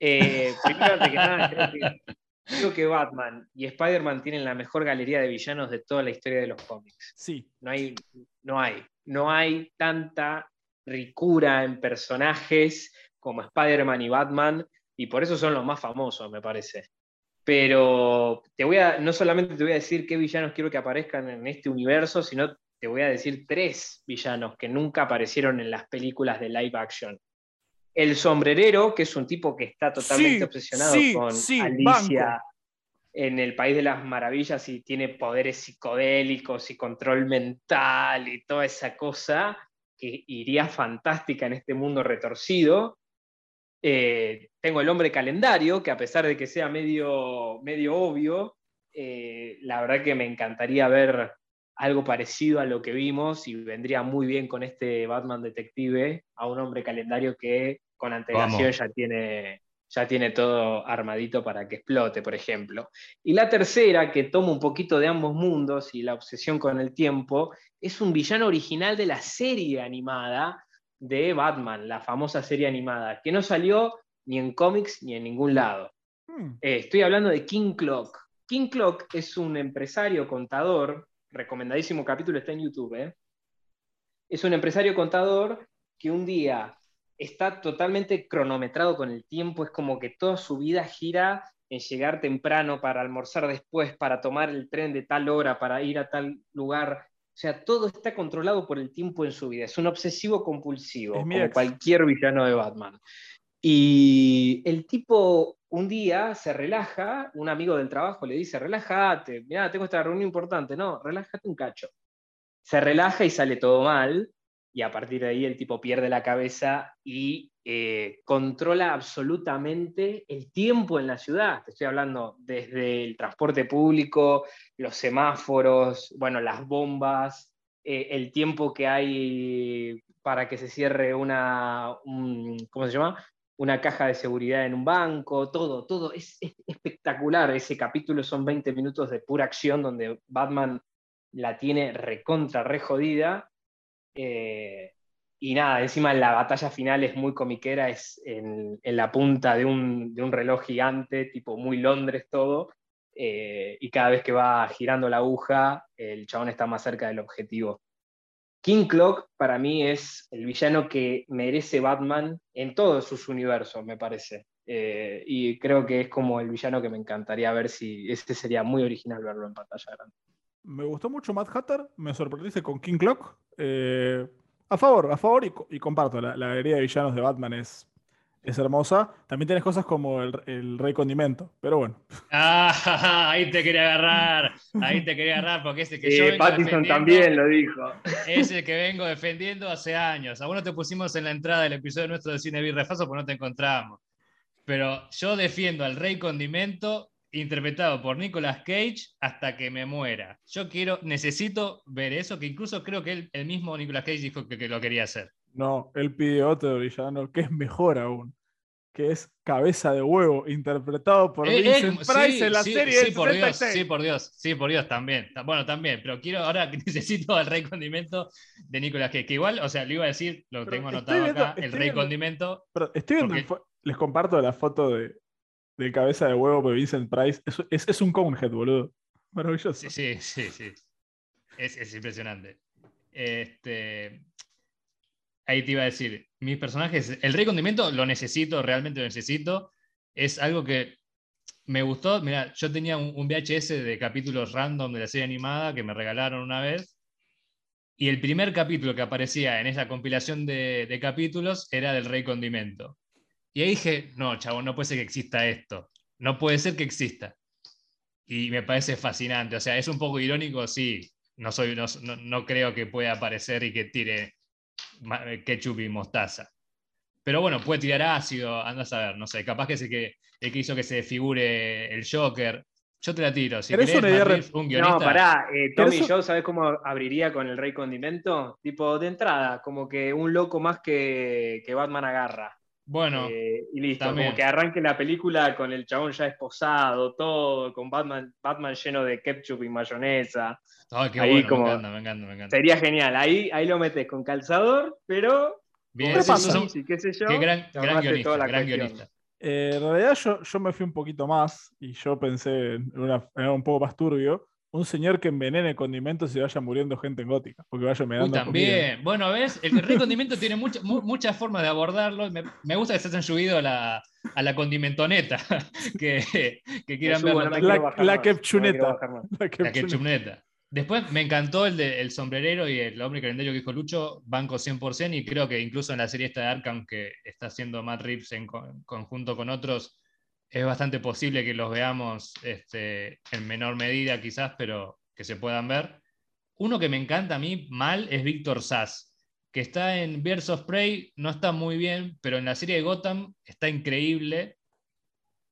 Eh, primero, antes que nada, creo que, creo que Batman y Spider-Man tienen la mejor galería de villanos de toda la historia de los cómics. Sí, No hay, no hay, no hay tanta ricura en personajes como Spider-Man y Batman, y por eso son los más famosos, me parece. Pero te voy a, no solamente te voy a decir qué villanos quiero que aparezcan en este universo, sino te voy a decir tres villanos que nunca aparecieron en las películas de live action. El sombrerero, que es un tipo que está totalmente Sí, obsesionado sí, con sí, Alicia banco. en el País de las Maravillas y tiene poderes psicodélicos y control mental y toda esa cosa que iría fantástica en este mundo retorcido. Eh, tengo el hombre calendario, que a pesar de que sea medio, medio obvio, eh, la verdad que me encantaría ver algo parecido a lo que vimos y vendría muy bien con este Batman detective a un hombre calendario que con antelación Vamos. ya tiene, ya tiene todo armadito para que explote, por ejemplo. Y la tercera, que toma un poquito de ambos mundos y la obsesión con el tiempo, es un villano original de la serie animada de Batman, la famosa serie animada, que no salió ni en cómics ni en ningún lado. Hmm, Eh, estoy hablando de King Clock. King Clock es un empresario contador, recomendadísimo capítulo, está en YouTube. ¿eh? Es un empresario contador que un día está totalmente cronometrado con el tiempo, es como que toda su vida gira en llegar temprano para almorzar después, para tomar el tren de tal hora, para ir a tal lugar. O sea, todo está controlado por el tiempo en su vida. Es un obsesivo compulsivo, Es como ex. cualquier villano de Batman. Y el tipo un día se relaja, un amigo del trabajo le dice, relájate, mira, tengo esta reunión importante. No, relájate un cacho. Se relaja y sale todo mal, y a partir de ahí el tipo pierde la cabeza y eh, controla absolutamente el tiempo en la ciudad. Te estoy hablando desde el transporte público, los semáforos, bueno, las bombas, eh, el tiempo que hay para que se cierre una, un- ¿cómo se llama? Una caja de seguridad en un banco, todo, todo. Es, es espectacular. Ese capítulo son 20 minutos de pura acción donde Batman la tiene recontra, re jodida. Eh, y nada, encima la batalla final es muy comiquera, es en, en la punta de un, de un reloj gigante, tipo muy Londres todo, eh, y cada vez que va girando la aguja, el chabón está más cerca del objetivo. King Clock para mí es el villano que merece Batman en todos sus universos, me parece. Eh, y creo que es como el villano que me encantaría ver si ese sería muy original verlo en pantalla grande. Me gustó mucho Matt Hatter, me sorprendiste con King Clock. Eh, a favor, a favor y comparto. La, la galería de villanos de Batman es, es hermosa. También tienes cosas como el, el Rey Condimento, pero bueno. Ah, ahí te quería agarrar, ahí te quería agarrar, porque es el que yo Eh, vengo Pattinson también lo dijo. es el que vengo defendiendo hace años. A vos no te pusimos en la entrada del episodio nuestro de Cine Birrefaso porque no te encontramos. Pero yo defiendo al Rey Condimento interpretado por Nicolas Cage hasta que me muera. Yo quiero, necesito ver eso, que incluso creo que él- el mismo Nicolas Cage dijo que, que lo quería hacer. No, él pide otro villano que es mejor aún. que es Cabeza de Huevo, interpretado por Eh, eh, Vincent Price sí, en la sí, serie sí, del por Dios, 76. sí, por Dios, sí, por Dios, también. Ta- Bueno, también, pero quiero ahora que necesito el rey condimento de Nicolas Cage, que igual, o sea, lo iba a decir, lo Pero tengo anotado viendo- acá, el rey viendo- condimento. Pero estoy viendo, Porque- fo- les comparto la foto de, de Cabeza de Huevo de Vincent Price. Es, es, es un Conehead, boludo. Maravilloso. Sí, sí, sí, sí. Es, es impresionante. Este, ahí te iba a decir, mis personajes, el rey condimento lo necesito, realmente lo necesito. Es algo que me gustó. Mira, yo tenía un, un VHS de capítulos random de la serie animada que me regalaron una vez. Y el primer capítulo que aparecía en esa compilación de, de capítulos era del Rey Condimento. Y ahí dije, no, chavo, no puede ser que exista esto. No puede ser que exista. Y me parece fascinante. O sea, es un poco irónico, sí. No, soy, no, no- no creo que pueda aparecer y que tire ketchup y mostaza. Pero bueno, puede tirar ácido, anda a saber, no sé. Capaz que es el que, el que hizo que se figure el Joker. Yo te la tiro. Si ¿Querés una idea un guionista. No, pará, eh, Tommy ¿Querés un- Joe, ¿sabes cómo abriría con el Rey Condimento? Tipo, de entrada, como que un loco más que, que Batman agarra. Bueno, Eh, y listo, también. como que arranque la película con el chabón ya esposado, todo, con Batman, Batman lleno de ketchup y mayonesa. ay, qué ahí bueno, como- me encanta, me encanta, me encanta. Sería genial, ahí, ahí lo metes con calzador, pero Bien, sí, Beatriz y qué sé yo. qué gran, gran guionista, gran guionista. Eh, en realidad yo, yo me fui un poquito más y yo pensé en, una, en un poco más turbio. Un señor que envenene condimentos y vaya muriendo gente en gótica. Porque vaya envenenando también. Bueno, ¿ves? El rey condimento tiene mucha- mu- muchas formas de abordarlo. Me, me gusta que se hayan subido a la, a la condimentoneta. Que, que quieran Me subo, verlo. no me La- la me comida. La ketchupneta. Después me encantó el de El sombrerero y el hombre calendario que dijo Lucho, banco 100%, y creo que incluso en la serie esta de Arkham que está haciendo Matt Reeves en co- en conjunto con otros, es bastante posible que los veamos este, en menor medida quizás, pero que se puedan ver. Uno que me encanta a mí mal es Víctor Sass, que está en Birds of Prey, no está muy bien, pero en la serie de Gotham está increíble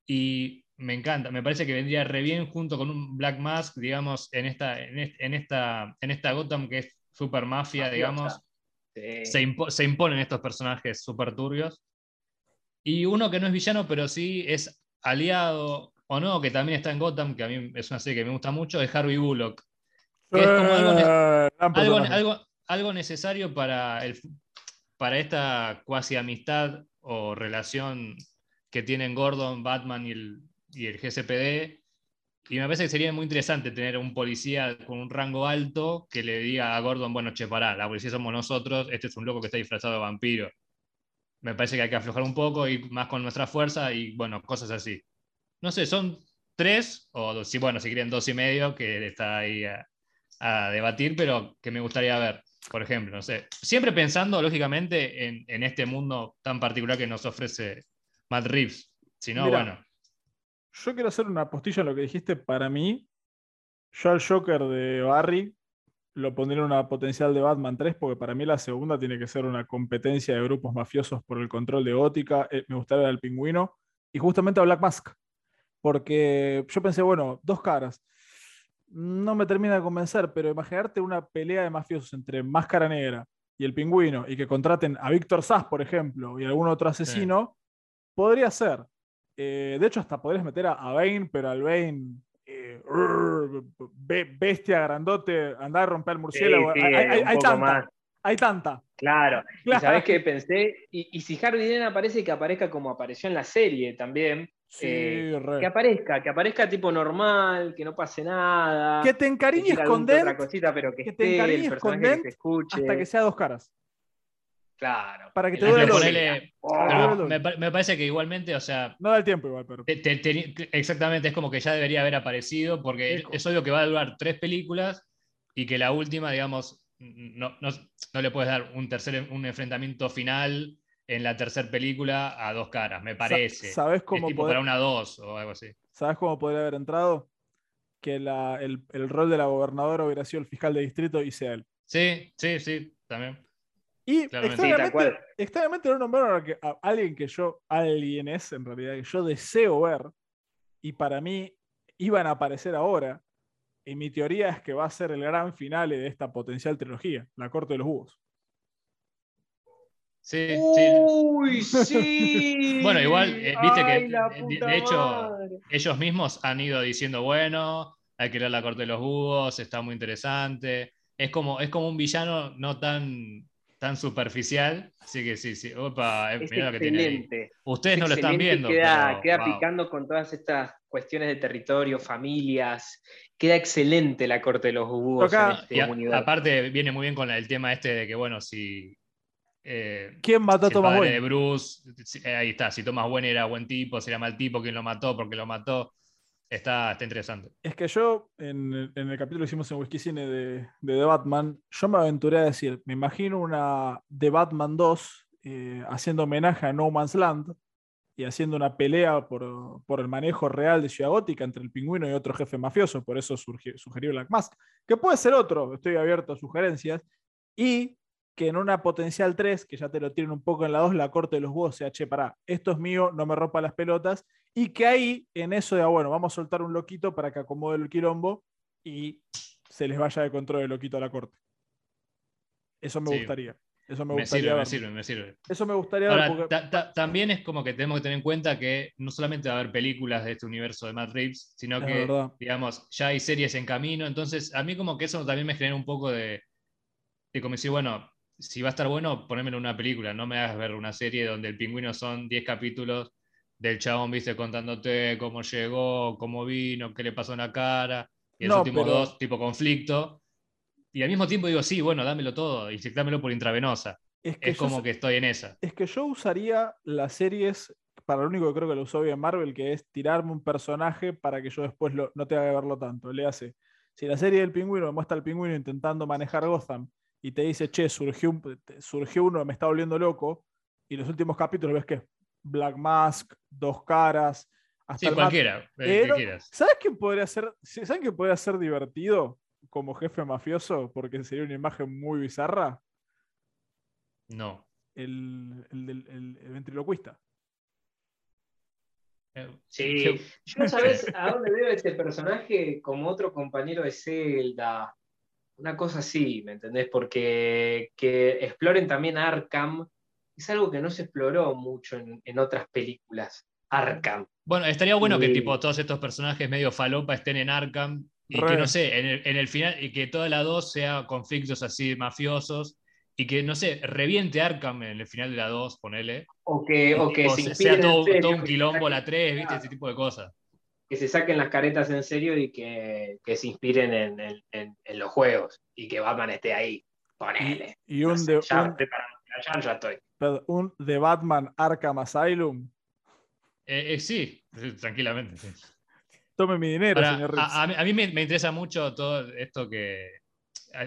y me encanta, me parece que vendría re bien junto con un Black Mask, digamos, en esta, en en esta, en esta Gotham que es super mafia, digamos, Sí. se, impo- se imponen estos personajes super turbios. Y uno que no es villano, pero sí es aliado o no, que también está en Gotham, que a mí es una serie que me gusta mucho, es Harvey Bullock. que es como algo ne- Eh, algo, algo, algo necesario para, el, para esta cuasi amistad o relación que tienen Gordon, Batman y el, y el GCPD. Y me parece que sería muy interesante tener un policía con un rango alto que le diga a Gordon, bueno, che, pará, la policía somos nosotros, este es un loco que está disfrazado de vampiro. Me parece que hay que aflojar un poco, ir más con nuestra fuerza y, bueno, cosas así. No sé, son tres, o dos, si, bueno, si quieren dos y medio, que está ahí a, a debatir, pero que me gustaría ver, por ejemplo, no sé. Siempre pensando, lógicamente, en, en este mundo tan particular que nos ofrece Matt Reeves. Si no, Mira, bueno, Yo quiero hacer una postilla en lo que dijiste. Para mí, yo al Joker de Barry lo pondría en una potencial de Batman 3, porque para mí la segunda tiene que ser una competencia de grupos mafiosos por el control de Gótica. Eh, me gustaría el pingüino. Y justamente a Black Mask. Porque yo pensé, bueno, dos caras. No me termina de convencer, pero imaginarte una pelea de mafiosos entre Máscara Negra y el pingüino y que contraten a Víctor Sass, por ejemplo, y algún otro asesino, podría ser. Eh, de hecho, hasta podrías meter a, a Bane, pero al Bane, eh, bestia grandote, andar a romper el murciélago. Sí, sí, hay, tanta, más. hay tanta. Claro. ¿Y Claro. sabés qué pensé? Y, y si Harvey Dent aparece, que aparezca como apareció en la serie también. Sí, Eh. Que aparezca, que aparezca tipo normal, que no pase nada. Que te encariñes con Dent cosita, pero que, que te encariñes el con personaje que Dent se escuche. hasta que sea dos caras. Claro. Para que te es duele el ponele-. Oh, me, pa- me parece que igualmente, o sea, No da el tiempo igual, pero. te- te- te- exactamente, es como que ya debería haber aparecido, porque Eco. es obvio que va a durar tres películas y que la última, digamos, no, no, no le puedes dar un tercer un enfrentamiento final en la tercera película a dos caras, me Sa- parece. ¿Sabes Es cómo, tipo poder- para una dos o algo así. ¿Sabes cómo podría haber entrado? Que la- el, el rol de la gobernadora hubiera sido el fiscal de distrito y sea él. Sí, sí, sí, también. Y Claramente. Sí, extrañamente, extrañamente nombraron a, que- a alguien que yo, alguien es en realidad, que yo deseo ver, y para mí iban a aparecer ahora, y mi teoría es que va a ser el gran finale de esta potencial trilogía, La Corte de los Búhos. Sí, sí. Uy, sí. Bueno, igual, eh, viste que, Ay, la de- hecho, madre. Ellos mismos han ido diciendo, bueno, hay que leer la corte de los búhos, está muy interesante. Es como, es como un villano no tan, tan superficial. Así que sí, sí. Opa, eh, Es mirá lo que tiene ahí. excelente. Ustedes no lo están viendo. Queda, pero, queda wow. picando con todas estas cuestiones de territorio, familias. Queda excelente la corte de los búhos Acá- en este Y a- universo. aparte viene muy bien con el tema este de que, bueno, si... eh, ¿Quién mató a si el Thomas padre de? Bruce, si- eh, ahí está, si Thomas Wayne era buen tipo, si era mal tipo, quién lo mató, porque lo mató, está, está interesante. Es que yo, en, el- en el capítulo que hicimos en Whisky Cine de, de The Batman, yo me aventuré a decir, me imagino una The Batman 2 eh, haciendo homenaje a No Man's Land y haciendo una pelea por, por el manejo real de Ciudad Gótica entre el pingüino y otro jefe mafioso, por eso surgió, sugirió Black Mask, que puede ser otro, estoy abierto a sugerencias, y que en una potencial 3, que ya te lo tienen un poco en la 2, la corte de los huevos sea, che, pará, esto es mío, no me rompa las pelotas, y que ahí, en eso de, ah, bueno, vamos a soltar un loquito para que acomode el quilombo y se les vaya de control el loquito a la corte. Eso me Sí. gustaría. Eso me Me gustaría. sirve, me sirve, me sirve. Eso me gustaría Ahora, porque- ta- ta- también es como que tenemos que tener en cuenta que no solamente va a haber películas de este universo de Matt Reeves, sino Es que, verdad. digamos, ya hay series en camino. Entonces, a mí como que eso también me genera un poco de, de como decir, bueno, si va a estar bueno, ponémelo en una película, no me hagas ver una serie donde el pingüino son 10 capítulos del chabón, viste, contándote cómo llegó, cómo vino, qué le pasó en la cara, y los No, últimos pero- dos, tipo conflicto. Y al mismo tiempo digo, sí, bueno, dámelo todo, inyectámelo por intravenosa. es que Es como que estoy en esa. es que yo usaría las series para lo único que creo que lo usó bien Marvel, que es tirarme un personaje para que yo después lo- no tenga que verlo tanto. Le hace, si la serie del pingüino me muestra al pingüino intentando manejar Gotham y te dice, che, surgió, un- surgió uno, me está volviendo loco, y los últimos capítulos ves que es Black Mask, Dos Caras, hasta Sí, cualquiera, el que no, quieras. ¿Sabes qué podría ser? ¿Saben qué podría ser divertido como jefe mafioso? Porque sería una imagen muy bizarra. No. El, el del- el- el ventriloquista. Eh, Sí, yo- yo no sabes a dónde veo este personaje como otro compañero de Zelda. Una cosa así, ¿me entendés? Porque que exploren también Arkham es algo que no se exploró mucho en, en otras películas. Arkham. Bueno, estaría bueno que tipo todos estos personajes medio falopa estén en Arkham y Re. que no sé, en el, en el final, y que toda la 2 sea conflictos así mafiosos y que no sé, reviente Arkham en el final de la 2, ponele. O que, o que o se sea todo, en serio, todo un quilombo la saquen, 3, ¿viste? Ese tipo de cosas. Que se saquen las caretas en serio y que, que se inspiren en, en- en- en los juegos y que Batman esté ahí. Ponele. Y No un, sé, de, ya, un, preparando, ya, ya estoy. perdón, un The Batman Arkham Asylum. Eh, eh, sí, tranquilamente. sí. Tome mi dinero, Ahora, señor Riggs. a, a mí, a mí me, me interesa mucho todo esto que.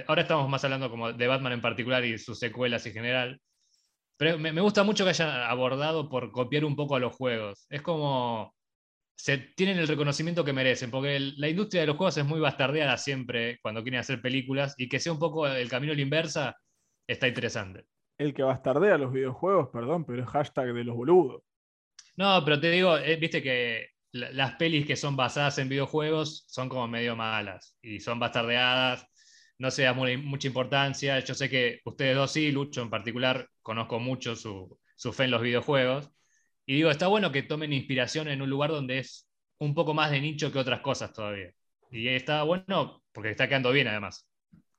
Ahora estamos más hablando como de Batman en particular y sus secuelas en general. Pero me, me gusta mucho que hayan abordado por copiar un poco a los juegos. Es como. Se tienen el reconocimiento que merecen, porque el- la industria de los juegos es muy bastardeada siempre cuando quieren hacer películas y que sea un poco el camino a la inversa está interesante. El que bastardea los videojuegos, perdón, pero es hashtag de los boludos. No, pero te digo, eh, viste que la- las pelis que son basadas en videojuegos son como medio malas y son bastardeadas, no se da mu- mucha importancia. Yo sé que ustedes dos sí, Lucho en particular, conozco mucho su, su fe en los videojuegos. Y digo, está bueno que tomen inspiración en un lugar donde es un poco más de nicho que otras cosas todavía. Y está bueno porque está quedando bien además.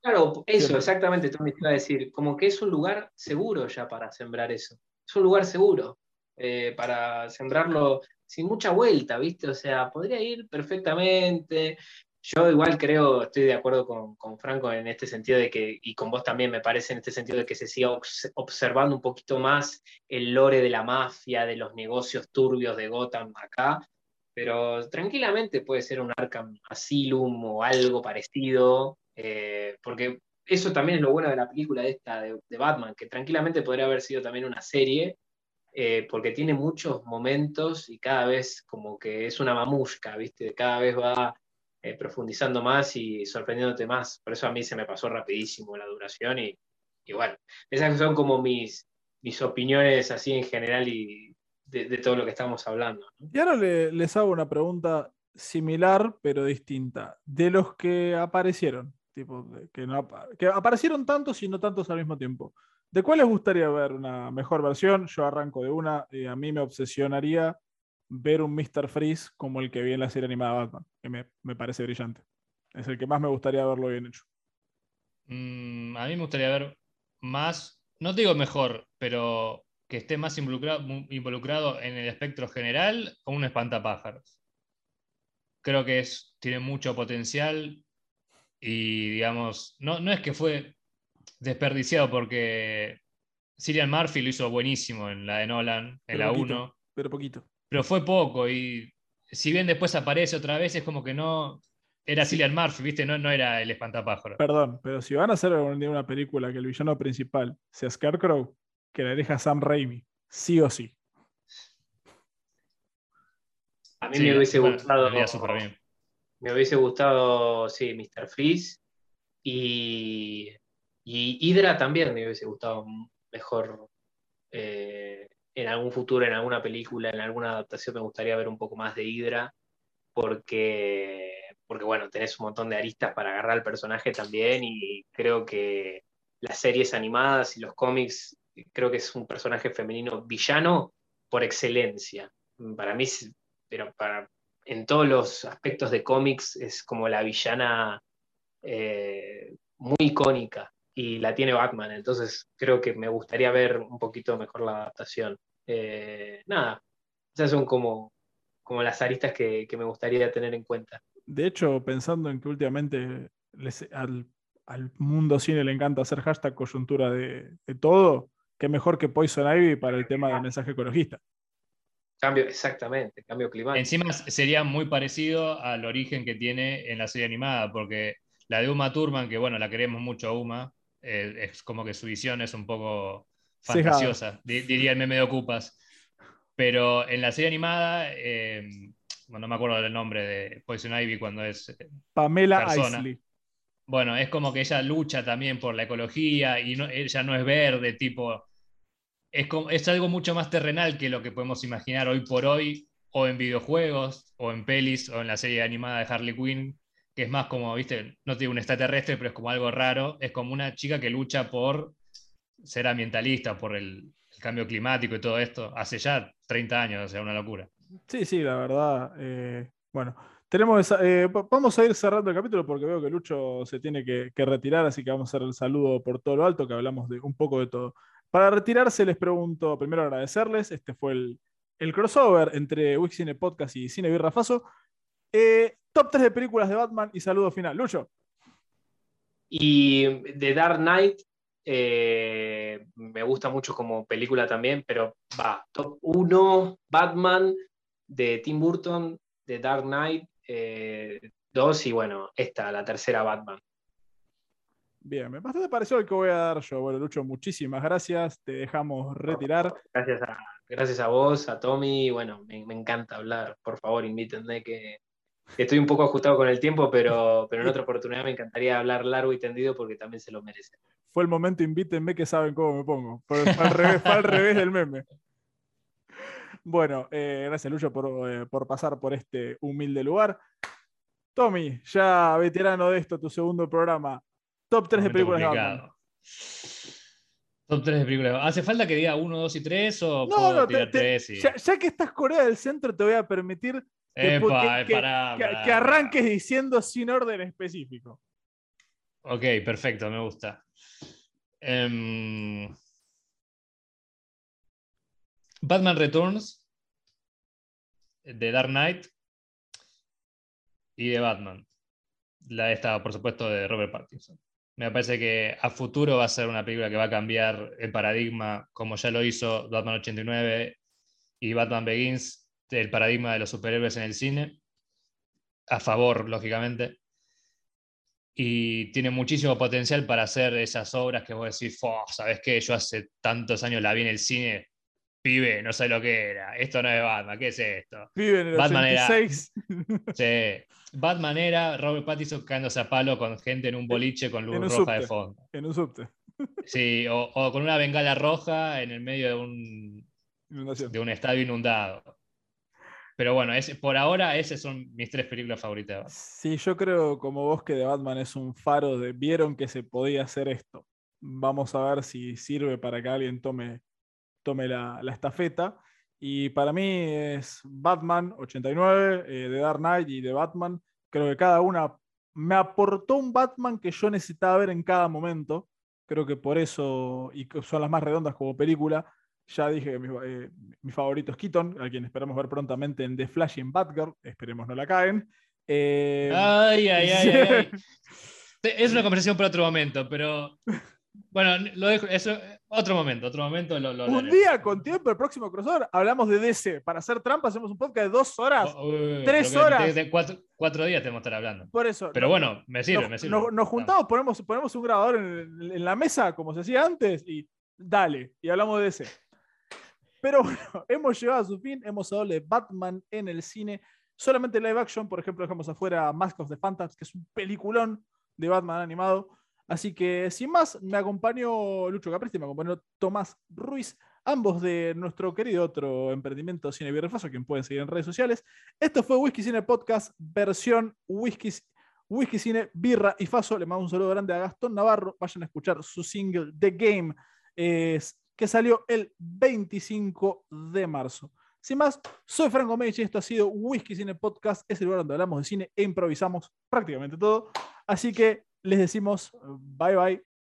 Claro, eso, exactamente, tú me ibas a decir, como que es un lugar seguro ya para sembrar eso. Es un lugar seguro eh, para sembrarlo sin mucha vuelta, ¿viste? O sea, podría ir perfectamente. Yo igual creo, estoy de acuerdo con, con Franco en este sentido de que, y con vos también me parece en este sentido de que se siga obs- observando un poquito más el lore de la mafia, de los negocios turbios de Gotham acá, pero tranquilamente puede ser un Arkham Asylum o algo parecido, eh, porque eso también es lo bueno de la película esta de, de Batman, que tranquilamente podría haber sido también una serie, eh, porque tiene muchos momentos y cada vez como que es una mamushka, ¿viste? Cada vez va eh, profundizando más y sorprendiéndote más. Por eso a mí se me pasó rapidísimo la duración y, y bueno, esas son como mis, mis opiniones así en general y de, todo lo que estamos hablando. ¿no? Y ahora le- les hago una pregunta similar, pero distinta. De los que aparecieron, tipo, que, no que aparecieron tantos y no tantos al mismo tiempo. ¿De cuál les gustaría ver una mejor versión? Yo arranco de una. y a mí me obsesionaría ver un Mr. Freeze como el que vi en la serie animada Batman, que me, me parece brillante. Es el que más me gustaría verlo bien hecho. Mm, a mí me gustaría ver más, no digo mejor, pero que esté más involucrado, involucrado en el espectro general o un espantapájaros. Creo que es, tiene mucho potencial y, digamos, no, no es que fue desperdiciado porque Cillian Murphy lo hizo buenísimo en la de Nolan, en Pero la poquito, 1, Pero poquito. Pero fue poco y si bien después aparece otra vez, es como que no... Era Cillian Murphy, ¿viste? No, no era el espantapájaro. Perdón, pero si van a hacer algún día una película que el villano principal sea Scarecrow, que la deja Sam Raimi, sí o sí. A mí Sí, me hubiese gustado. Me hubiese gustado, sí, Mr. Freeze. Y, y Hydra también me hubiese gustado mejor eh, en algún futuro, en alguna película, en alguna adaptación, me gustaría ver un poco más de Hydra, porque, porque bueno, tenés un montón de aristas para agarrar al personaje también, y creo que las series animadas y los cómics, creo que es un personaje femenino villano por excelencia. Para mí, pero para, en todos los aspectos de cómics es como la villana eh, muy icónica y la tiene Batman, entonces creo que me gustaría ver un poquito mejor la adaptación. Eh, nada, esas son como, como las aristas que, que me gustaría tener en cuenta. De hecho, pensando en que últimamente les- al, al mundo cine le encanta hacer hashtag coyuntura de, de todo, qué mejor que Poison Ivy para el tema del mensaje ecologista. Cambio, exactamente, cambio climático. Encima sería muy parecido al origen que tiene en la serie animada, porque la de Uma Thurman, que bueno, la queremos mucho a Uma, eh, es como que su visión es un poco fantasiosa, di- diría el meme de Ocupas. Pero en la serie animada, eh, bueno, no me acuerdo del nombre de Poison Ivy cuando es eh, Pamela Persona. Isley. Bueno, es como que ella lucha también por la ecología y no- ella no es verde, tipo. Es, como- es algo mucho más terrenal que lo que podemos imaginar hoy por hoy, o en videojuegos, o en pelis, o en la serie animada de Harley Quinn, que es más como, viste, no tiene un extraterrestre, pero es como algo raro. Es como una chica que lucha por ser ambientalista, por el, cambio climático y todo esto, hace ya 30 años, o sea, una locura. Sí, sí, la verdad. eh, bueno, tenemos esa- eh, va- vamos a ir cerrando el capítulo porque veo que Lucho se tiene que, retirar, así que vamos a hacer el saludo por todo lo alto, que hablamos de un poco de todo. Para retirarse, les pregunto, primero agradecerles, este fue el, crossover entre Wix Cine Podcast y Cine Birra Faso. Eh, top 3 de películas de Batman y saludo final. Lucho, Y The Dark Knight eh, me gusta mucho como película también, pero va, top 1, Batman de Tim Burton, The Dark Knight 2 y bueno, esta, la tercera Batman. bien, me bastante pareció el que voy a dar yo. Bueno, Lucho, muchísimas gracias, te dejamos retirar. Gracias a, gracias a vos, a Tommy, bueno, me, me encanta hablar, por favor invítenme que estoy un poco ajustado con el tiempo, pero, pero en otra oportunidad me encantaría hablar largo y tendido porque también se lo merece. Fue el momento, invítenme que saben cómo me pongo. Fue, al, revés, fue al revés del meme. Bueno, eh, gracias Lucho por, eh, por pasar por este humilde lugar. Tommy, ya veterano de esto, tu segundo programa. Top 3 de películas de. Batman. Top 3 de películas. ¿Hace falta que diga 1, 2 y 3 o No, puedo no, te- tirar te- 3 y... ya, ya que estás Corea del Centro, te voy a permitir Epa, que- arranques diciendo sin orden específico. Ok, perfecto, me gusta. Em, Batman Returns, de Dark Knight y de Batman. La esta, por supuesto, de Robert Pattinson. Me parece que a futuro va a ser una película que va a cambiar el paradigma, como ya lo hizo Batman 89 y Batman Begins, el paradigma de los superhéroes en el cine. A favor, lógicamente y tiene muchísimo potencial para hacer esas obras que vos decís, "Fo, ¿sabes qué? Yo hace tantos años la vi en el cine, pibe, no sé lo que era, esto no es Batman, ¿qué es esto? Vive en el Batman era- 86. Sí. Batman era Robert Pattinson cagándose a palo con gente en un boliche con luz roja de fondo. en un subte. Sí, o, o con una bengala roja en el medio de un, Inundación. de un estadio inundado. Pero bueno, ese- por ahora esas son mis tres películas favoritas. Sí, yo creo como vos que de Batman es un faro de vieron que se podía hacer esto. Vamos a ver si sirve para que alguien tome, tome la, la estafeta. Y para mí es Batman 89, eh, de Dark Knight y de Batman. Creo que cada una me aportó un Batman que yo necesitaba ver en cada momento. Creo que por eso, y son las más redondas como película, ya dije que mi, eh, mi favorito es Keaton, a quien esperamos ver prontamente en The Flash y en Batgirl. Esperemos no la caen. Eh, Ay, ay, ay, ay, ay. Es una conversación para otro momento, pero bueno, lo dejo, eso, otro momento, otro momento lo, lo un día con tiempo, el próximo crossover, hablamos de DC. Para hacer trampa, hacemos un podcast de dos horas. Oh, uy, tres horas. de- de cuatro, cuatro días tenemos que estar hablando. Por eso. Pero no- bueno, me sirve, nos, me sirve. nos- nos juntamos, ponemos, ponemos un grabador en, en la mesa, como se hacía antes, y dale, y hablamos de DC. Pero bueno, hemos llegado a su fin, hemos hablado de Batman en el cine, solamente live action, por ejemplo, dejamos afuera Mask of the Phantoms, que es un peliculón de Batman animado. Así que, sin más, me acompañó Lucho Capristi, me acompañó Tomás Ruiz, ambos de nuestro querido otro emprendimiento Cine Birra y Faso, quien pueden seguir en redes sociales. Esto fue Whisky Cine Podcast, versión Whisky, Whisky Cine, Birra y Faso. Le mando un saludo grande a Gastón Navarro. Vayan a escuchar su single The Game, es- que salió el 25 de marzo. Sin más, soy Franco Medici y esto ha sido Whisky Cine Podcast. Es el lugar donde hablamos de cine e improvisamos prácticamente todo. Así que les decimos bye bye.